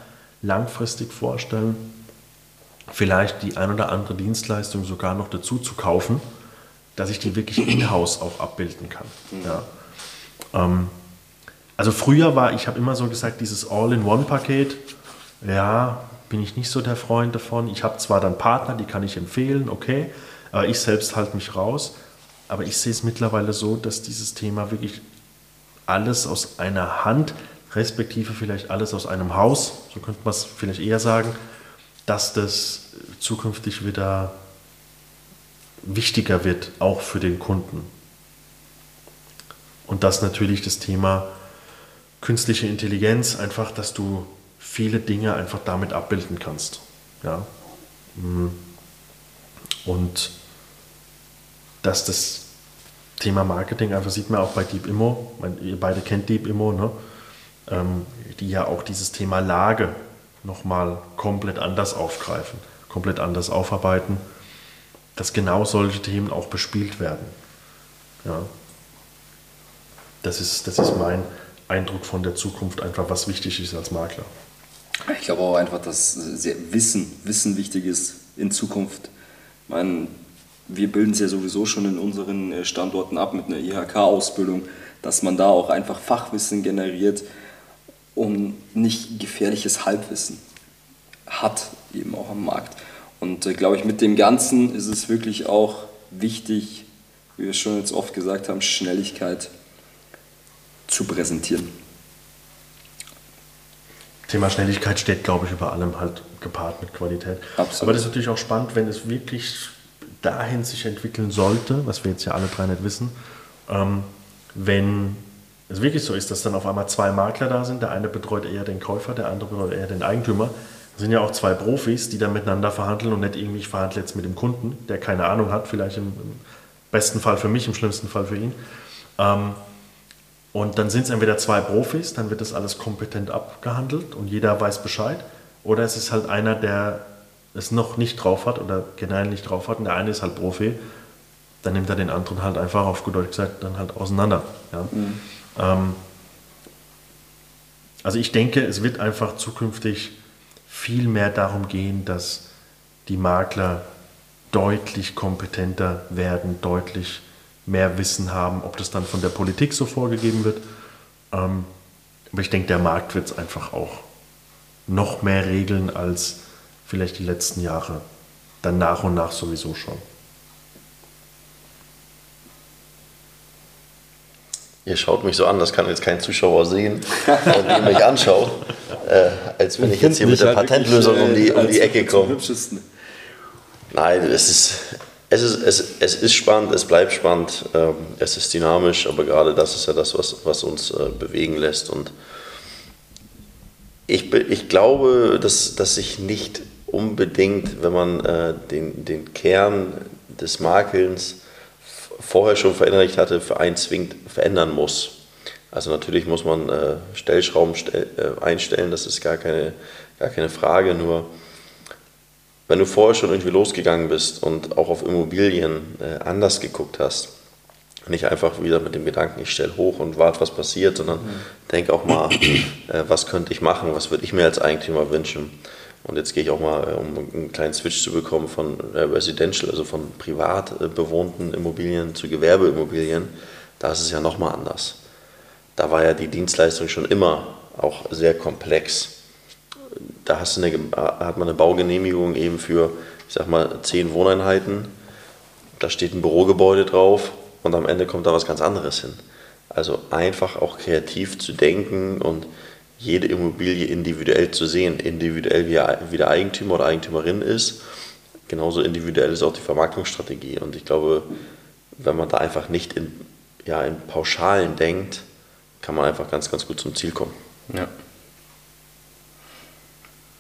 Speaker 1: langfristig vorstellen, vielleicht die ein oder andere Dienstleistung sogar noch dazu zu kaufen, dass ich die wirklich in-house auch abbilden kann. Mhm. Ja. Ähm, also früher war, ich habe immer so gesagt, dieses All-in-One-Paket, ja, bin ich nicht so der Freund davon. Ich habe zwar dann Partner, die kann ich empfehlen, okay, aber ich selbst halte mich raus. Aber ich sehe es mittlerweile so, dass dieses Thema wirklich alles aus einer Hand, respektive vielleicht alles aus einem Haus, so könnte man es vielleicht eher sagen, dass das zukünftig wieder wichtiger wird, auch für den Kunden. Und dass natürlich das Thema künstliche Intelligenz einfach, dass du viele Dinge einfach damit abbilden kannst. Ja? Mhm. Und dass das Thema Marketing einfach sieht man auch bei Deep Immo, ihr beide kennt Deep Immo, ne? Ähm, die ja auch dieses Thema Lage nochmal komplett anders aufgreifen, komplett anders aufarbeiten, dass genau solche Themen auch bespielt werden. Ja. Das ist, das ist mein Eindruck von der Zukunft, einfach was wichtig ist als Makler.
Speaker 3: Ich glaube auch einfach, dass Wissen, Wissen wichtig ist in Zukunft. Ich meine, wir bilden es ja sowieso schon in unseren äh, Standorten ab mit einer IHK-Ausbildung, dass man da auch einfach Fachwissen generiert und nicht gefährliches Halbwissen hat, eben auch am Markt. Und äh, glaube ich, mit dem Ganzen ist es wirklich auch wichtig, wie wir schon jetzt oft gesagt haben, Schnelligkeit zu präsentieren.
Speaker 1: Thema Schnelligkeit steht, glaube ich, über allem halt gepaart mit Qualität. Absolut. Aber das ist natürlich auch spannend, wenn es wirklich dahin sich entwickeln sollte, was wir jetzt ja alle drei nicht wissen, ähm, wenn es wirklich so ist, dass dann auf einmal zwei Makler da sind, der eine betreut eher den Käufer, der andere betreut eher den Eigentümer. Das sind ja auch zwei Profis, die dann miteinander verhandeln und nicht irgendwie, ich verhandle jetzt mit dem Kunden, der keine Ahnung hat, vielleicht im, im besten Fall für mich, im schlimmsten Fall für ihn. Ähm, Und dann sind es entweder zwei Profis, dann wird das alles kompetent abgehandelt und jeder weiß Bescheid. Oder es ist halt einer, der es noch nicht drauf hat oder generell nicht drauf hat und der eine ist halt Profi, dann nimmt er den anderen halt einfach auf gut Deutsch gesagt dann halt auseinander. Ja. Mhm. Ähm, also ich denke, es wird einfach zukünftig viel mehr darum gehen, dass die Makler deutlich kompetenter werden, deutlich mehr Wissen haben, ob das dann von der Politik so vorgegeben wird. Ähm, aber ich denke, der Markt wird es einfach auch noch mehr regeln als vielleicht die letzten Jahre. Dann nach und nach sowieso schon.
Speaker 2: Ihr schaut mich so an, das kann jetzt kein Zuschauer sehen, und ihr mich anschaut, äh, als wenn ich jetzt hier mit der halt Patentlösung um die, um die Ecke komme. Nein, es ist, es, ist, es, es ist spannend, es bleibt spannend, ähm, es ist dynamisch, aber gerade das ist ja das, was, was uns äh, bewegen lässt. Und ich, ich glaube, dass, dass sich nicht unbedingt, wenn man äh, den, den Kern des Makelns vorher schon verinnerlicht hatte, für einen zwingend verändern muss. Also natürlich muss man äh, Stellschrauben stell, äh, einstellen, das ist gar keine, gar keine Frage, nur wenn du vorher schon irgendwie losgegangen bist und auch auf Immobilien äh, anders geguckt hast, nicht einfach wieder mit dem Gedanken, ich stelle hoch und warte, was passiert, sondern mhm. denk auch mal, äh, was könnte ich machen, was würde ich mir als Eigentümer wünschen. Und jetzt gehe ich auch mal, äh, um einen kleinen Switch zu bekommen von äh, Residential, also von privat äh, bewohnten Immobilien zu Gewerbeimmobilien. Da ist es ja nochmal anders. Da war ja die Dienstleistung schon immer auch sehr komplex. Da eine, hat man eine Baugenehmigung eben für, ich sag mal, zehn Wohneinheiten. Da steht ein Bürogebäude drauf und am Ende kommt da was ganz anderes hin. Also einfach auch kreativ zu denken und jede Immobilie individuell zu sehen, individuell wie, wie der Eigentümer oder Eigentümerin ist. Genauso individuell ist auch die Vermarktungsstrategie. Und ich glaube, wenn man da einfach nicht in, ja, in Pauschalen denkt, kann man einfach ganz, ganz gut zum Ziel kommen.
Speaker 3: Ja.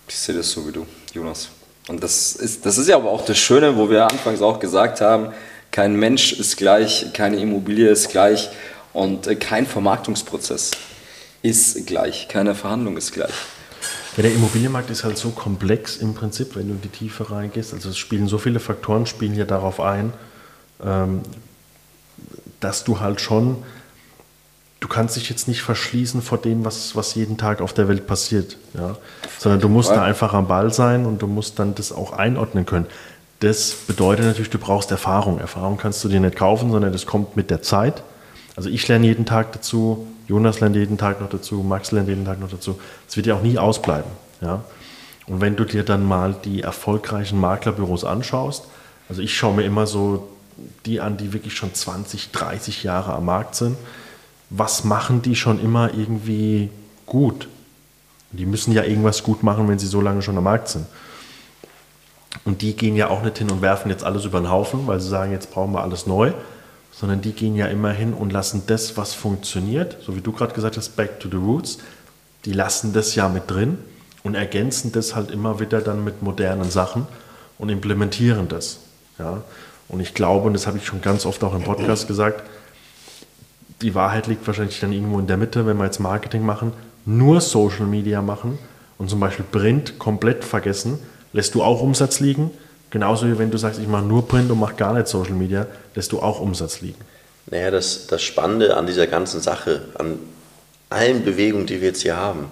Speaker 3: Ich sehe das so wie du, Jonas. Und das ist, das ist ja aber auch das Schöne, wo wir anfangs auch gesagt haben, kein Mensch ist gleich, keine Immobilie ist gleich und äh, kein Vermarktungsprozess ist gleich, keine Verhandlung ist gleich.
Speaker 1: Ja, der Immobilienmarkt ist halt so komplex im Prinzip, wenn du in die Tiefe reingehst. Also es spielen so viele Faktoren, spielen hier darauf ein, ähm, dass du halt schon, du kannst dich jetzt nicht verschließen vor dem, was, was jeden Tag auf der Welt passiert. Ja? Sondern du musst da einfach am Ball sein und du musst dann das auch einordnen können. Das bedeutet natürlich, du brauchst Erfahrung. Erfahrung kannst du dir nicht kaufen, sondern das kommt mit der Zeit. Also ich lerne jeden Tag dazu, Jonas lernt jeden Tag noch dazu, Max lernt jeden Tag noch dazu. Es wird ja auch nie ausbleiben. Ja? Und wenn du dir dann mal die erfolgreichen Maklerbüros anschaust, also ich schaue mir immer so die an, die wirklich schon 20, 30 Jahre am Markt sind, was machen die schon immer irgendwie gut? Die müssen ja irgendwas gut machen, wenn sie so lange schon am Markt sind. Und die gehen ja auch nicht hin und werfen jetzt alles über den Haufen, weil sie sagen, jetzt brauchen wir alles neu, sondern die gehen ja immer hin und lassen das, was funktioniert, so wie du gerade gesagt hast, back to the roots, die lassen das ja mit drin und ergänzen das halt immer wieder dann mit modernen Sachen und implementieren das. Ja? Und ich glaube, und das habe ich schon ganz oft auch im Podcast gesagt, die Wahrheit liegt wahrscheinlich dann irgendwo in der Mitte, wenn wir jetzt Marketing machen, nur Social Media machen und zum Beispiel Print komplett vergessen, lässt du auch Umsatz liegen, Genauso wie wenn du sagst, ich mache nur Print und mache gar nicht Social Media, lässt du auch Umsatz liegen.
Speaker 2: Naja, das, das Spannende an dieser ganzen Sache, an allen Bewegungen, die wir jetzt hier haben,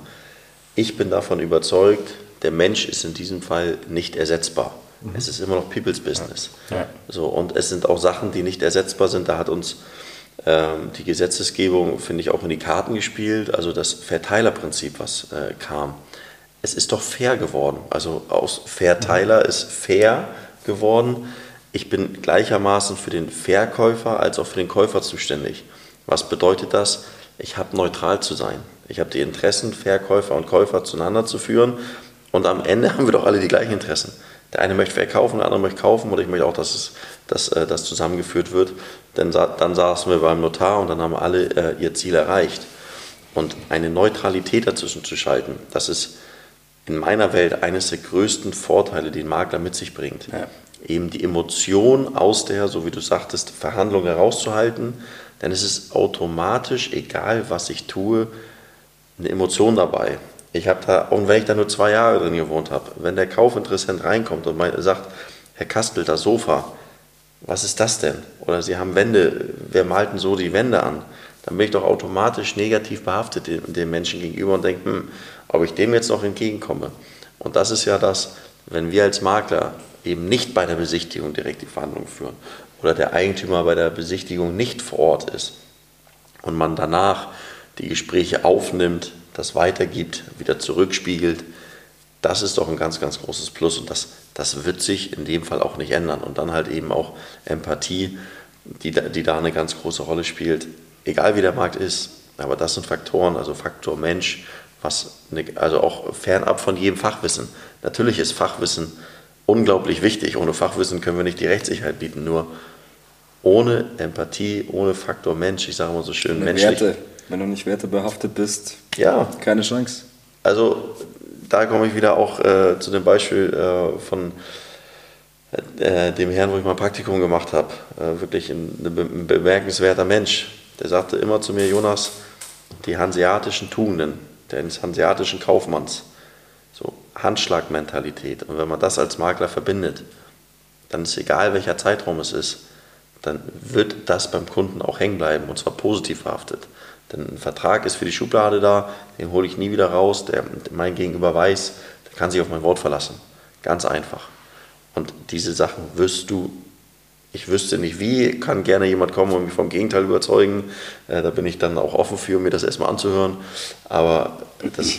Speaker 2: ich bin davon überzeugt, der Mensch ist in diesem Fall nicht ersetzbar. Mhm. Es ist immer noch People's Business. Ja. So, und es sind auch Sachen, die nicht ersetzbar sind. Da hat uns ähm, die Gesetzesgebung, finde ich, auch in die Karten gespielt. Also das Verteilerprinzip, was äh, kam es ist doch fair geworden. Also aus Verteiler ist fair geworden. Ich bin gleichermaßen für den Verkäufer als auch für den Käufer zuständig. Was bedeutet das? Ich habe neutral zu sein. Ich habe die Interessen, Verkäufer und Käufer zueinander zu führen. Und am Ende haben wir doch alle die gleichen Interessen. Der eine möchte verkaufen, der andere möchte kaufen und ich möchte auch, dass es, dass, äh, das zusammengeführt wird. Denn dann saßen wir beim Notar und dann haben alle äh, ihr Ziel erreicht. Und eine Neutralität dazwischen zu schalten, das ist in meiner Welt eines der größten Vorteile, die ein Makler mit sich bringt. Ja. Eben die Emotion aus der, so wie du sagtest, Verhandlung herauszuhalten, Denn es ist automatisch, egal was ich tue, eine Emotion dabei. Ich habe da, und wenn ich da nur zwei Jahre drin gewohnt habe, wenn der Kaufinteressent reinkommt und sagt, Herr Kastel, das Sofa, was ist das denn? Oder Sie haben Wände, wer malt denn so die Wände an? Dann bin ich doch automatisch negativ behaftet dem, dem Menschen gegenüber und denke, hm, ob ich dem jetzt noch entgegenkomme. Und das ist ja das, wenn wir als Makler eben nicht bei der Besichtigung direkt die Verhandlungen führen oder der Eigentümer bei der Besichtigung nicht vor Ort ist und man danach die Gespräche aufnimmt, das weitergibt, wieder zurückspiegelt, das ist doch ein ganz, ganz großes Plus und das, das wird sich in dem Fall auch nicht ändern. Und dann halt eben auch Empathie, die, die da eine ganz große Rolle spielt, egal wie der Markt ist. Aber das sind Faktoren, also Faktor Mensch, was eine, also auch fernab von jedem Fachwissen. Natürlich ist Fachwissen unglaublich wichtig. Ohne Fachwissen können wir nicht die Rechtssicherheit bieten. Nur ohne Empathie, ohne Faktor Mensch, ich sage mal so schön, menschlich.
Speaker 3: Werte. Wenn du nicht wertebehaftet bist, ja. keine Chance.
Speaker 2: Also da komme ich wieder auch äh, zu dem Beispiel äh, von äh, dem Herrn, wo ich mal Praktikum gemacht habe. Äh, wirklich ein, ein, bemerkenswerter Mensch. Der sagte immer zu mir, Jonas, die hanseatischen Tugenden des hanseatischen Kaufmanns, so Handschlagmentalität. Und wenn man das als Makler verbindet, dann ist egal, welcher Zeitraum es ist, dann wird das beim Kunden auch hängen bleiben und zwar positiv verhaftet. Denn ein Vertrag ist für die Schublade da, den hole ich nie wieder raus, der mein Gegenüber weiß, der kann sich auf mein Wort verlassen. Ganz einfach. Und diese Sachen wirst du, ich wüsste nicht wie, kann gerne jemand kommen und mich vom Gegenteil überzeugen. Äh, da bin ich dann auch offen für, mir das erstmal anzuhören. Aber das,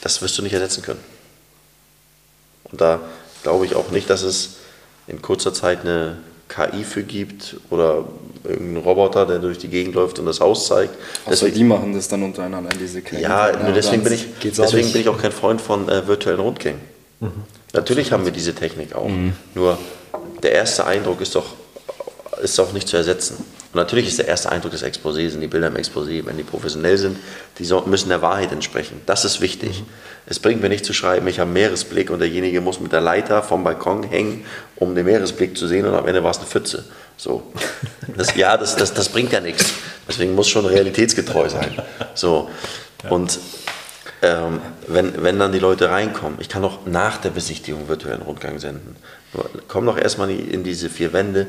Speaker 2: das wirst du nicht ersetzen können. Und da glaube ich auch nicht, dass es in kurzer Zeit eine KI für gibt oder irgendeinen Roboter, der durch die Gegend läuft und das Haus zeigt.
Speaker 3: Also die machen das dann untereinander, diese
Speaker 2: KI. Ja, nur deswegen, bin ich, deswegen bin ich auch kein Freund von äh, virtuellen Rundgängen. Mhm. Natürlich haben wir diese Technik auch. Mhm. Nur der erste Eindruck ist doch, ist doch nicht zu ersetzen. Und natürlich ist der erste Eindruck des Exposés, sind die Bilder im Exposé, wenn die professionell sind, die müssen der Wahrheit entsprechen. Das ist wichtig. Mhm. Es bringt mir nicht zu schreiben, ich habe einen Meeresblick und derjenige muss mit der Leiter vom Balkon hängen, um den Meeresblick zu sehen und am Ende war es eine Pfütze. So. Das, ja, das, das, das bringt ja nichts. Deswegen muss schon realitätsgetreu sein. So. Und ähm, wenn, wenn dann die Leute reinkommen, ich kann auch nach der Besichtigung virtuellen Rundgang senden. Komm doch erstmal in diese vier Wände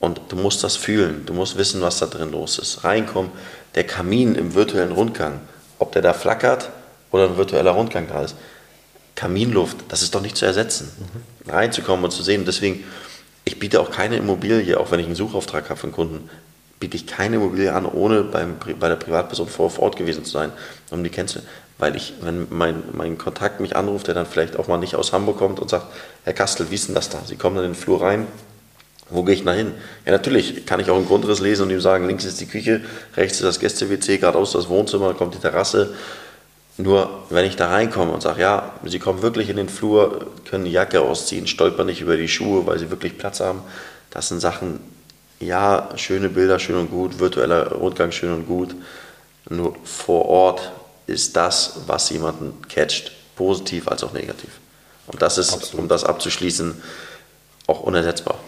Speaker 2: und du musst das fühlen, du musst wissen, was da drin los ist. Reinkommen, der Kamin im virtuellen Rundgang, ob der da flackert oder ein virtueller Rundgang da ist. Kaminluft, das ist doch nicht zu ersetzen. Mhm. Reinzukommen und zu sehen. Deswegen, ich biete auch keine Immobilie, auch wenn ich einen Suchauftrag habe von Kunden, biete ich keine Immobilie an, ohne beim, bei der Privatperson vor Ort gewesen zu sein, um die kennenzulernen. Weil ich, wenn mein, mein Kontakt mich anruft, der dann vielleicht auch mal nicht aus Hamburg kommt und sagt, Herr Kastel, wie ist denn das da? Sie kommen dann in den Flur rein, wo gehe ich da hin? Ja, natürlich kann ich auch einen Grundriss lesen und ihm sagen, links ist die Küche, rechts ist das Gäste-WC, geradeaus das Wohnzimmer, kommt die Terrasse. Nur wenn ich da reinkomme und sage, ja, Sie kommen wirklich in den Flur, können die Jacke ausziehen, stolpern nicht über die Schuhe, weil Sie wirklich Platz haben. Das sind Sachen, ja, schöne Bilder, schön und gut, virtueller Rundgang, schön und gut. Nur vor Ort ist das, was jemanden catcht, positiv als auch negativ. Und das ist, Absolut. um das abzuschließen, auch unersetzbar.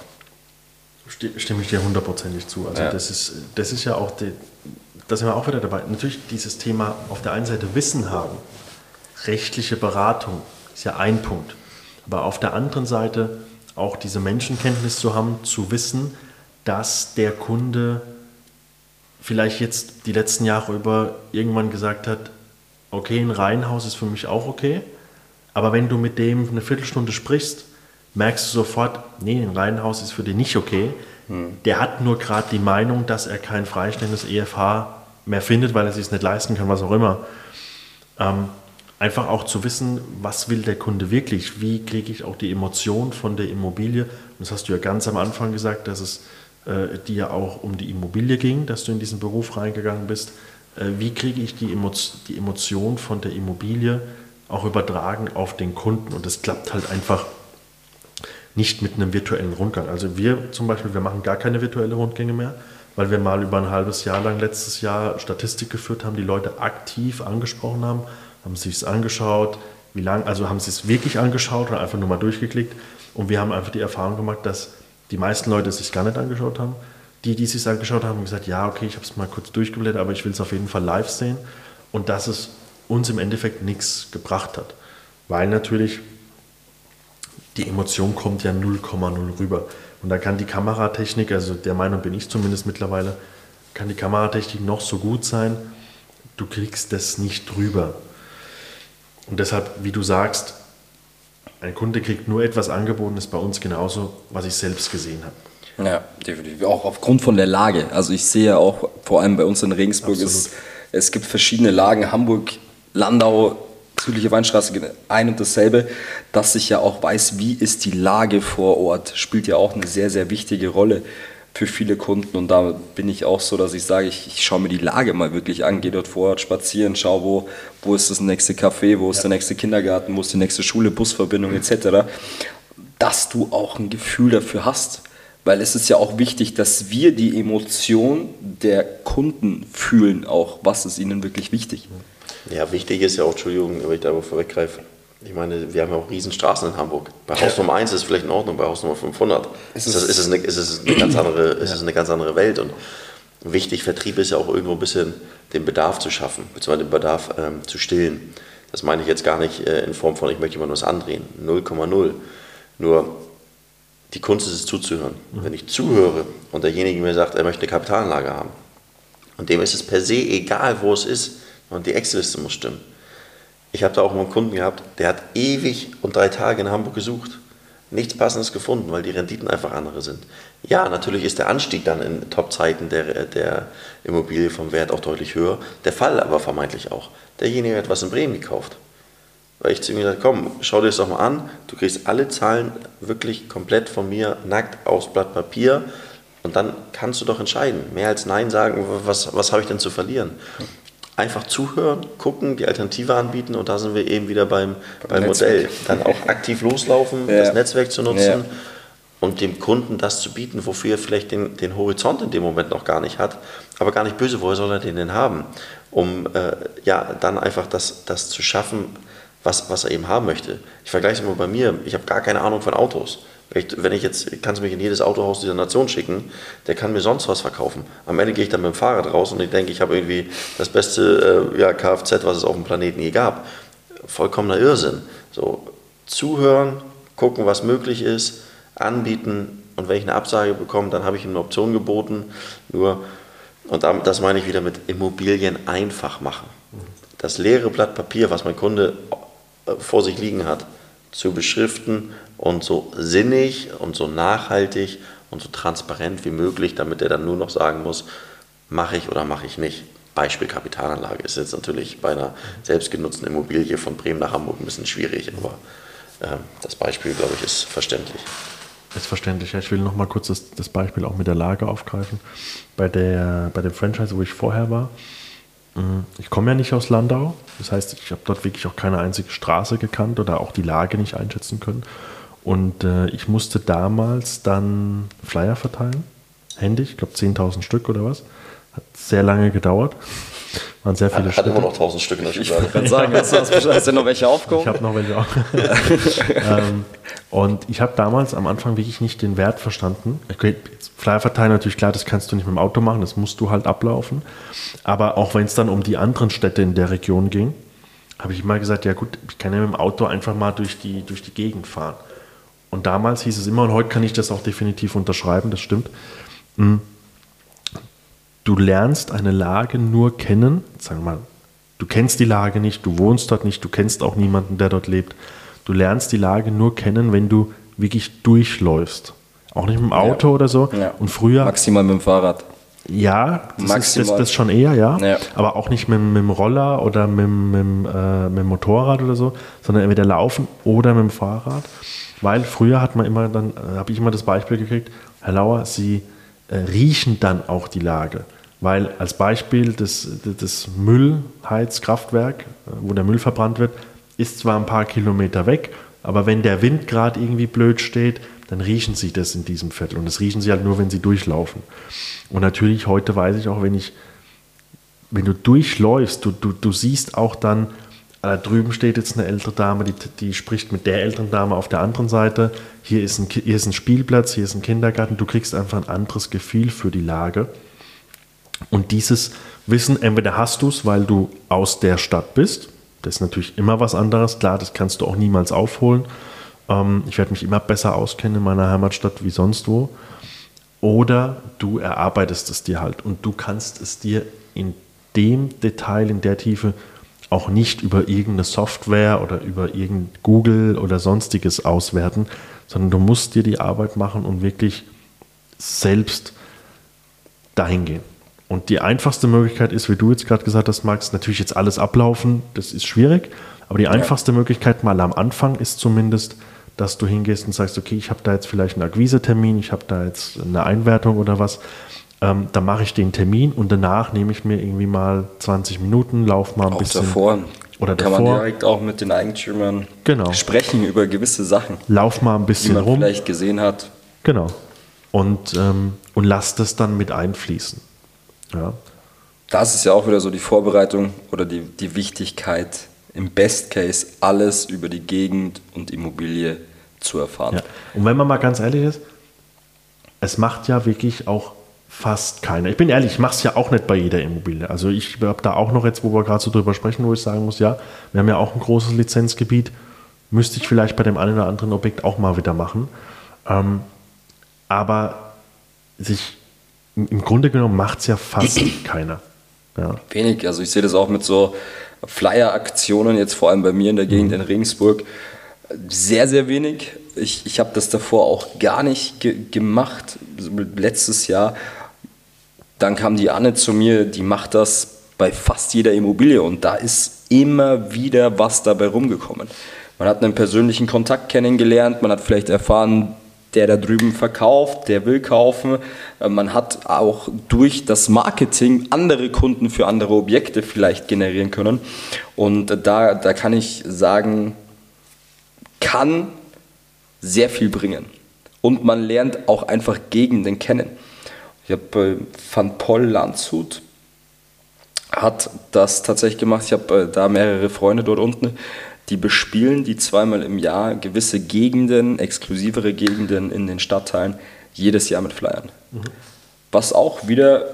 Speaker 1: Stimme ich dir hundertprozentig zu. Also ja. das, ist, das ist ja auch, die, da sind wir auch wieder dabei. Natürlich dieses Thema auf der einen Seite Wissen haben, rechtliche Beratung ist ja ein Punkt. Aber auf der anderen Seite auch diese Menschenkenntnis zu haben, zu wissen, dass der Kunde vielleicht jetzt die letzten Jahre über irgendwann gesagt hat, okay, ein Reihenhaus ist für mich auch okay, aber wenn du mit dem eine Viertelstunde sprichst, merkst du sofort, nee, ein Reihenhaus ist für den nicht okay. Hm. Der hat nur gerade die Meinung, dass er kein freistellendes EFH mehr findet, weil er sich es nicht leisten kann, was auch immer. Ähm, einfach auch zu wissen, was will der Kunde wirklich, wie kriege ich auch die Emotion von der Immobilie. Und das hast du ja ganz am Anfang gesagt, dass es äh, dir auch um die Immobilie ging, dass du in diesen Beruf reingegangen bist. Äh, wie kriege ich die, Emo die Emotion von der Immobilie auch übertragen auf den Kunden? Und das klappt halt einfach nicht mit einem virtuellen Rundgang. Also wir zum Beispiel, wir machen gar keine virtuellen Rundgänge mehr, weil wir mal über ein halbes Jahr lang letztes Jahr Statistik geführt haben, die Leute aktiv angesprochen haben, haben sich es angeschaut, wie lange, also haben sie es wirklich angeschaut oder einfach nur mal durchgeklickt. Und wir haben einfach die Erfahrung gemacht, dass die meisten Leute es sich gar nicht angeschaut haben. Die, die sich angeschaut haben, gesagt, ja, okay, ich habe es mal kurz durchgeblättert, aber ich will es auf jeden Fall live sehen. Und dass es uns im Endeffekt nichts gebracht hat. Weil natürlich die Emotion kommt ja 0,0 rüber. Und da kann die Kameratechnik, also der Meinung bin ich zumindest mittlerweile, kann die Kameratechnik noch so gut sein, du kriegst das nicht drüber. Und deshalb, wie du sagst, ein Kunde kriegt nur etwas angeboten, ist bei uns genauso, was ich selbst gesehen habe.
Speaker 3: Ja, definitiv. Auch aufgrund von der Lage. Also ich sehe auch, vor allem bei uns in Regensburg, es, es gibt verschiedene Lagen. Hamburg, Landau, südliche Weinstraße, ein und dasselbe, dass ich ja auch weiß, wie ist die Lage vor Ort, spielt ja auch eine sehr, sehr wichtige Rolle für viele Kunden. Und da bin ich auch so, dass ich sage, ich, ich schaue mir die Lage mal wirklich an, gehe dort vor Ort spazieren, schaue, wo, wo ist das nächste Café, wo ist ja. der nächste Kindergarten, wo ist die nächste Schule, Busverbindung etc., dass du auch ein Gefühl dafür hast. Weil es ist ja auch wichtig, dass wir die Emotion der Kunden fühlen, auch was ist ihnen wirklich wichtig.
Speaker 2: Ja, wichtig ist ja auch, Entschuldigung, wenn ich da vorweggreife, ich meine, wir haben ja auch Riesenstraßen in Hamburg. Bei Haus Nummer 1 ist es vielleicht in Ordnung, bei Haus Nummer 500 ist es, ist es, eine, ist es, eine, ganz andere, ist es eine ganz andere Welt. Und wichtig, Vertrieb ist ja auch irgendwo ein bisschen den Bedarf zu schaffen, beziehungsweise den Bedarf ähm, zu stillen. Das meine ich jetzt gar nicht äh, in Form von, ich möchte jemand was andrehen. 0,0. Nur die Kunst ist es zuzuhören. Mhm. Wenn ich zuhöre und derjenige mir sagt, er möchte eine Kapitalanlage haben, und dem ist es per se egal, wo es ist, und die Excel-Liste muss stimmen ich habe da auch mal einen Kunden gehabt, der hat ewig und drei Tage in Hamburg gesucht. Nichts Passendes gefunden, weil die Renditen einfach andere sind. Ja, natürlich ist der Anstieg dann in Top-Zeiten der, der Immobilie vom Wert auch deutlich höher. Der Fall aber vermeintlich auch. Derjenige hat was in Bremen gekauft. Weil ich zu ihm gesagt komm, schau dir das doch mal an. Du kriegst alle Zahlen wirklich komplett von mir nackt aufs Blatt Papier. Und dann kannst du doch entscheiden. Mehr als Nein sagen, was, was habe ich denn zu verlieren? einfach zuhören, gucken, die Alternative anbieten und da sind wir eben wieder beim, beim Modell. Dann auch aktiv loslaufen, ja. das Netzwerk zu nutzen ja. und dem Kunden das zu bieten, wofür er vielleicht den, den Horizont in dem Moment noch gar nicht hat, aber gar nicht böse, woher soll er den denn haben? Um äh, ja dann einfach das, das zu schaffen, was, was er eben haben möchte. Ich vergleiche es immer bei mir, ich habe gar keine Ahnung von Autos. Wenn ich jetzt, kannst du mich in jedes Autohaus dieser Nation schicken, der kann mir sonst was verkaufen. Am Ende gehe ich dann mit dem Fahrrad raus und ich denke, ich habe irgendwie das beste äh, ja, Kfz, was es auf dem Planeten je gab. Vollkommener Irrsinn. So, zuhören, gucken, was möglich ist, anbieten und wenn ich eine Absage bekomme, dann habe ich ihm eine Option geboten. Nur, und das meine ich wieder mit Immobilien einfach machen. Das leere Blatt Papier, was mein Kunde vor sich liegen hat, zu beschriften und so sinnig und so nachhaltig und so transparent wie möglich, damit er dann nur noch sagen muss, mache ich oder mache ich nicht. Beispiel Kapitalanlage ist jetzt natürlich bei einer selbstgenutzten Immobilie von Bremen nach Hamburg ein bisschen schwierig, aber äh, das Beispiel, glaube ich, ist verständlich.
Speaker 1: Ist verständlich. Ich will noch mal kurz das, das, Beispiel auch mit der Lage aufgreifen. Bei, der, bei dem Franchise, wo ich vorher war. Ich komme ja nicht aus Landau, das heißt, ich habe dort wirklich auch keine einzige Straße gekannt oder auch die Lage nicht einschätzen können. Und äh, ich musste damals dann Flyer verteilen, händisch, ich glaube 10.000 Stück oder was. Hat sehr lange gedauert. Waren sehr viele
Speaker 2: Hat, hat immer noch 1000 Stück in der Schublade.
Speaker 3: Ich kann sagen, hast du, hast du noch welche aufgehoben?
Speaker 1: Ich habe noch welche aufgehoben. ähm, und ich habe damals am Anfang wirklich nicht den Wert verstanden. Okay, Flyer verteilen natürlich klar, das kannst du nicht mit dem Auto machen, das musst du halt ablaufen. Aber auch wenn es dann um die anderen Städte in der Region ging, habe ich immer gesagt, ja gut, ich kann ja mit dem Auto einfach mal durch die, durch die Gegend fahren. Und damals hieß es immer, und heute kann ich das auch definitiv unterschreiben, das stimmt, hm, du lernst eine Lage nur kennen, sagen wir mal, du kennst die Lage nicht, du wohnst dort nicht, du kennst auch niemanden, der dort lebt. Du lernst die Lage nur kennen, wenn du wirklich durchläufst. Auch nicht mit dem Auto ja. oder so. Ja. Und früher.
Speaker 3: Maximal mit dem Fahrrad.
Speaker 1: Ja, das Maximal. ist das, das schon eher, ja. ja. Aber auch nicht mit, mit, dem Roller oder mit, mit, äh, mit dem Motorrad oder so, sondern entweder laufen oder mit dem Fahrrad. Weil früher hat man immer dann, äh, habe ich immer das Beispiel gekriegt, Herr Lauer, Sie äh, riechen dann auch die Lage. Weil als Beispiel das, das Müllheizkraftwerk, wo der Müll verbrannt wird, ist zwar ein paar Kilometer weg, aber wenn der Wind gerade irgendwie blöd steht, dann riechen sie das in diesem Viertel. Und das riechen sie halt nur, wenn sie durchlaufen. Und natürlich, heute weiß ich auch, wenn ich, wenn du durchläufst, du, du, du siehst auch dann da drüben steht jetzt eine ältere Dame, die, die spricht mit der älteren Dame auf der anderen Seite. Hier ist, ein, hier ist ein Spielplatz, hier ist ein Kindergarten. Du kriegst einfach ein anderes Gefühl für die Lage. Und dieses Wissen, entweder hast du es, weil du aus der Stadt bist. Das ist natürlich immer was anderes. Klar, das kannst du auch niemals aufholen. Ähm, ich werde mich immer besser auskennen in meiner Heimatstadt wie sonst wo. Oder du erarbeitest es dir halt und du kannst es dir in dem Detail, in der Tiefe auch nicht über irgendeine Software oder über irgendein Google oder sonstiges auswerten, sondern du musst dir die Arbeit machen und wirklich selbst dahin gehen. Und die einfachste Möglichkeit ist, wie du jetzt gerade gesagt hast, Max, natürlich jetzt alles ablaufen, das ist schwierig, aber die einfachste ja. Möglichkeit mal am Anfang ist zumindest, dass du hingehst und sagst, okay, ich habe da jetzt vielleicht einen Akquisetermin, ich habe da jetzt eine Einwertung oder was ähm, dann mache ich den Termin und danach nehme ich mir irgendwie mal 20 Minuten, laufe mal ein
Speaker 3: auch
Speaker 1: bisschen.
Speaker 3: Davor.
Speaker 1: Oder
Speaker 3: Kann
Speaker 1: davor.
Speaker 3: man direkt auch mit den Eigentümern
Speaker 1: genau.
Speaker 3: sprechen über gewisse Sachen.
Speaker 1: Lauf mal ein bisschen
Speaker 3: die man
Speaker 1: rum.
Speaker 3: vielleicht gesehen hat.
Speaker 1: Genau. Und, ähm, und lass das dann mit einfließen. Ja.
Speaker 3: Das ist ja auch wieder so die Vorbereitung oder die, die Wichtigkeit, im Best Case alles über die Gegend und Immobilie zu erfahren.
Speaker 1: Ja. Und wenn man mal ganz ehrlich ist, es macht ja wirklich auch fast keiner. Ich bin ehrlich, ich mache es ja auch nicht bei jeder Immobilie. Also ich habe da auch noch jetzt, wo wir gerade so drüber sprechen, wo ich sagen muss, ja, wir haben ja auch ein großes Lizenzgebiet, müsste ich vielleicht bei dem einen oder anderen Objekt auch mal wieder machen. Ähm, aber sich im Grunde genommen macht es ja fast keiner. Ja.
Speaker 3: Wenig, also ich sehe das auch mit so Flyer-Aktionen, jetzt vor allem bei mir in der Gegend mhm. in Regensburg, sehr, sehr wenig. Ich, ich habe das davor auch gar nicht ge gemacht, letztes Jahr dann kam die Anne zu mir, die macht das bei fast jeder Immobilie und da ist immer wieder was dabei rumgekommen. Man hat einen persönlichen Kontakt kennengelernt, man hat vielleicht erfahren, der da drüben verkauft, der will kaufen. Äh, man hat auch durch das Marketing andere Kunden für andere Objekte vielleicht generieren können. Und da, da kann ich sagen, kann sehr viel bringen. Und man lernt auch einfach Gegenden kennen. Ich habe äh, Van Poll Landshut hat das tatsächlich gemacht. Ich habe äh, da mehrere Freunde dort unten, die bespielen die zweimal im Jahr gewisse Gegenden, exklusivere Gegenden in den Stadtteilen, jedes Jahr mit Flyern. Mhm. Was auch wieder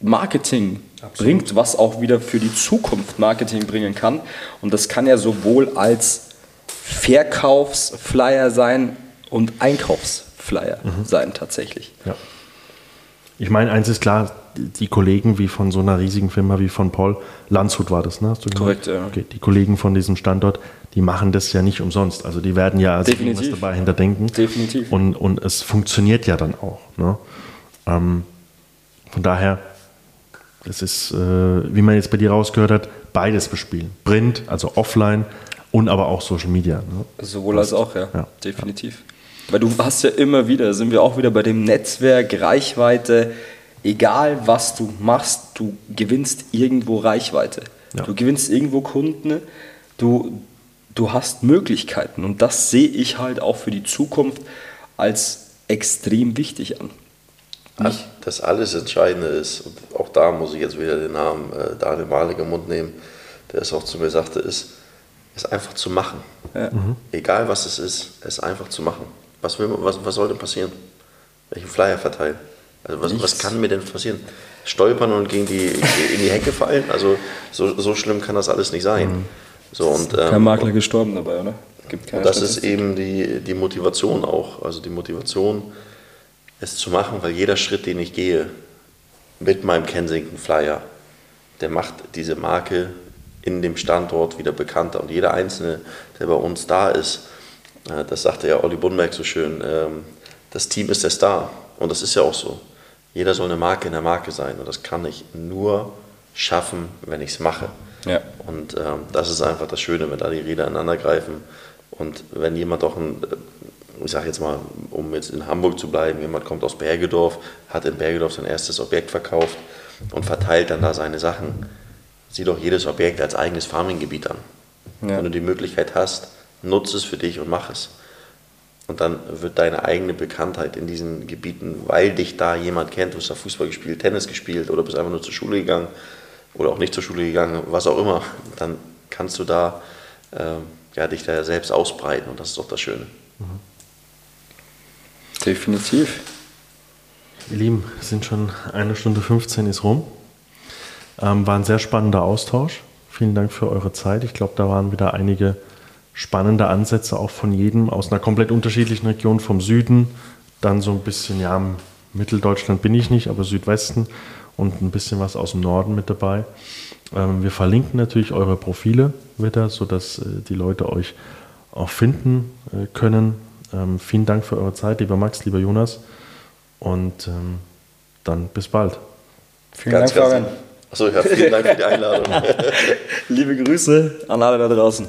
Speaker 3: Marketing Absolut. bringt, was auch wieder für die Zukunft Marketing bringen kann. Und das kann ja sowohl als Verkaufsflyer sein und Einkaufsflyer mhm. sein tatsächlich.
Speaker 1: Ja. Ich meine, eins ist klar, die Kollegen wie von so einer riesigen Firma wie von Paul, Landshut war das, ne? Hast
Speaker 3: du Korrekt, ja.
Speaker 1: Okay, die Kollegen von diesem Standort, die machen das ja nicht umsonst. Also die werden ja also
Speaker 3: was
Speaker 1: dabei hinterdenken.
Speaker 3: Definitiv.
Speaker 1: Und, und es funktioniert ja dann auch. Ne? Ähm, von daher, es ist, äh, wie man jetzt bei dir rausgehört hat, beides bespielen. Print, also offline und aber auch Social Media. Ne?
Speaker 3: Sowohl als auch, ja. ja. Definitiv. Ja. Weil du hast ja immer wieder, sind wir auch wieder bei dem Netzwerk, Reichweite, egal was du machst, du gewinnst irgendwo Reichweite. Ja. Du gewinnst irgendwo Kunden, du, du hast Möglichkeiten und das sehe ich halt auch für die Zukunft als extrem wichtig an.
Speaker 2: Nicht? Das alles Entscheidende ist, und auch da muss ich jetzt wieder den Namen äh, Daniel Malik im Mund nehmen, der es auch zu mir sagte, ist, es einfach zu machen. Ja. Mhm. Egal was es ist, es einfach zu machen. Was, will, was, was soll denn passieren? Welchen Flyer verteilen? Also was, was kann mir denn passieren? Stolpern und gegen die, in die Hecke fallen? Also so, so schlimm kann das alles nicht sein. Mhm. So, und,
Speaker 3: ähm, Kein Makler gestorben dabei, oder?
Speaker 2: Gibt und das Statistik. ist eben die, die Motivation auch. Also die Motivation, es zu machen, weil jeder Schritt, den ich gehe, mit meinem Kensington Flyer, der macht diese Marke in dem Standort wieder bekannter. Und jeder Einzelne, der bei uns da ist, das sagte ja Olli Bunberg so schön, ähm, das Team ist der Star. Und das ist ja auch so. Jeder soll eine Marke in der Marke sein. Und das kann ich nur schaffen, wenn ich es mache. Ja. Und ähm, das ist einfach das Schöne, wenn da die Räder aneinander greifen. Und wenn jemand doch ein, äh, ich sage jetzt mal, um jetzt in Hamburg zu bleiben, jemand kommt aus Bergedorf, hat in Bergedorf sein erstes Objekt verkauft und verteilt dann da seine Sachen, sieh doch jedes Objekt als eigenes Farminggebiet an. Ja. Wenn du die Möglichkeit hast, nutze es für dich und mach es. Und dann wird deine eigene Bekanntheit in diesen Gebieten, weil dich da jemand kennt, du hast da Fußball gespielt, Tennis gespielt oder bist einfach nur zur Schule gegangen oder auch nicht zur Schule gegangen, was auch immer, dann kannst du da ähm, ja, dich da selbst ausbreiten und das ist doch das Schöne. Mhm.
Speaker 3: Definitiv.
Speaker 1: Ihr Lieben, sind schon eine Stunde 15 ist rum. Ähm, war ein sehr spannender Austausch. Vielen Dank für eure Zeit. Ich glaube, da waren wieder einige spannende Ansätze auch von jedem aus einer komplett unterschiedlichen Region vom Süden, dann so ein bisschen, ja, Mitteldeutschland bin ich nicht, aber Südwesten und ein bisschen was aus dem Norden mit dabei. Ähm, wir verlinken natürlich eure Profile wieder, sodass äh, die Leute euch auch finden äh, können. Ähm, vielen Dank für eure Zeit, lieber Max, lieber Jonas. Und ähm, dann bis bald.
Speaker 3: Vielen ganz, Dank, Fabian.
Speaker 2: Achso, ja, vielen Dank für die Einladung.
Speaker 3: Liebe Grüße an alle da draußen.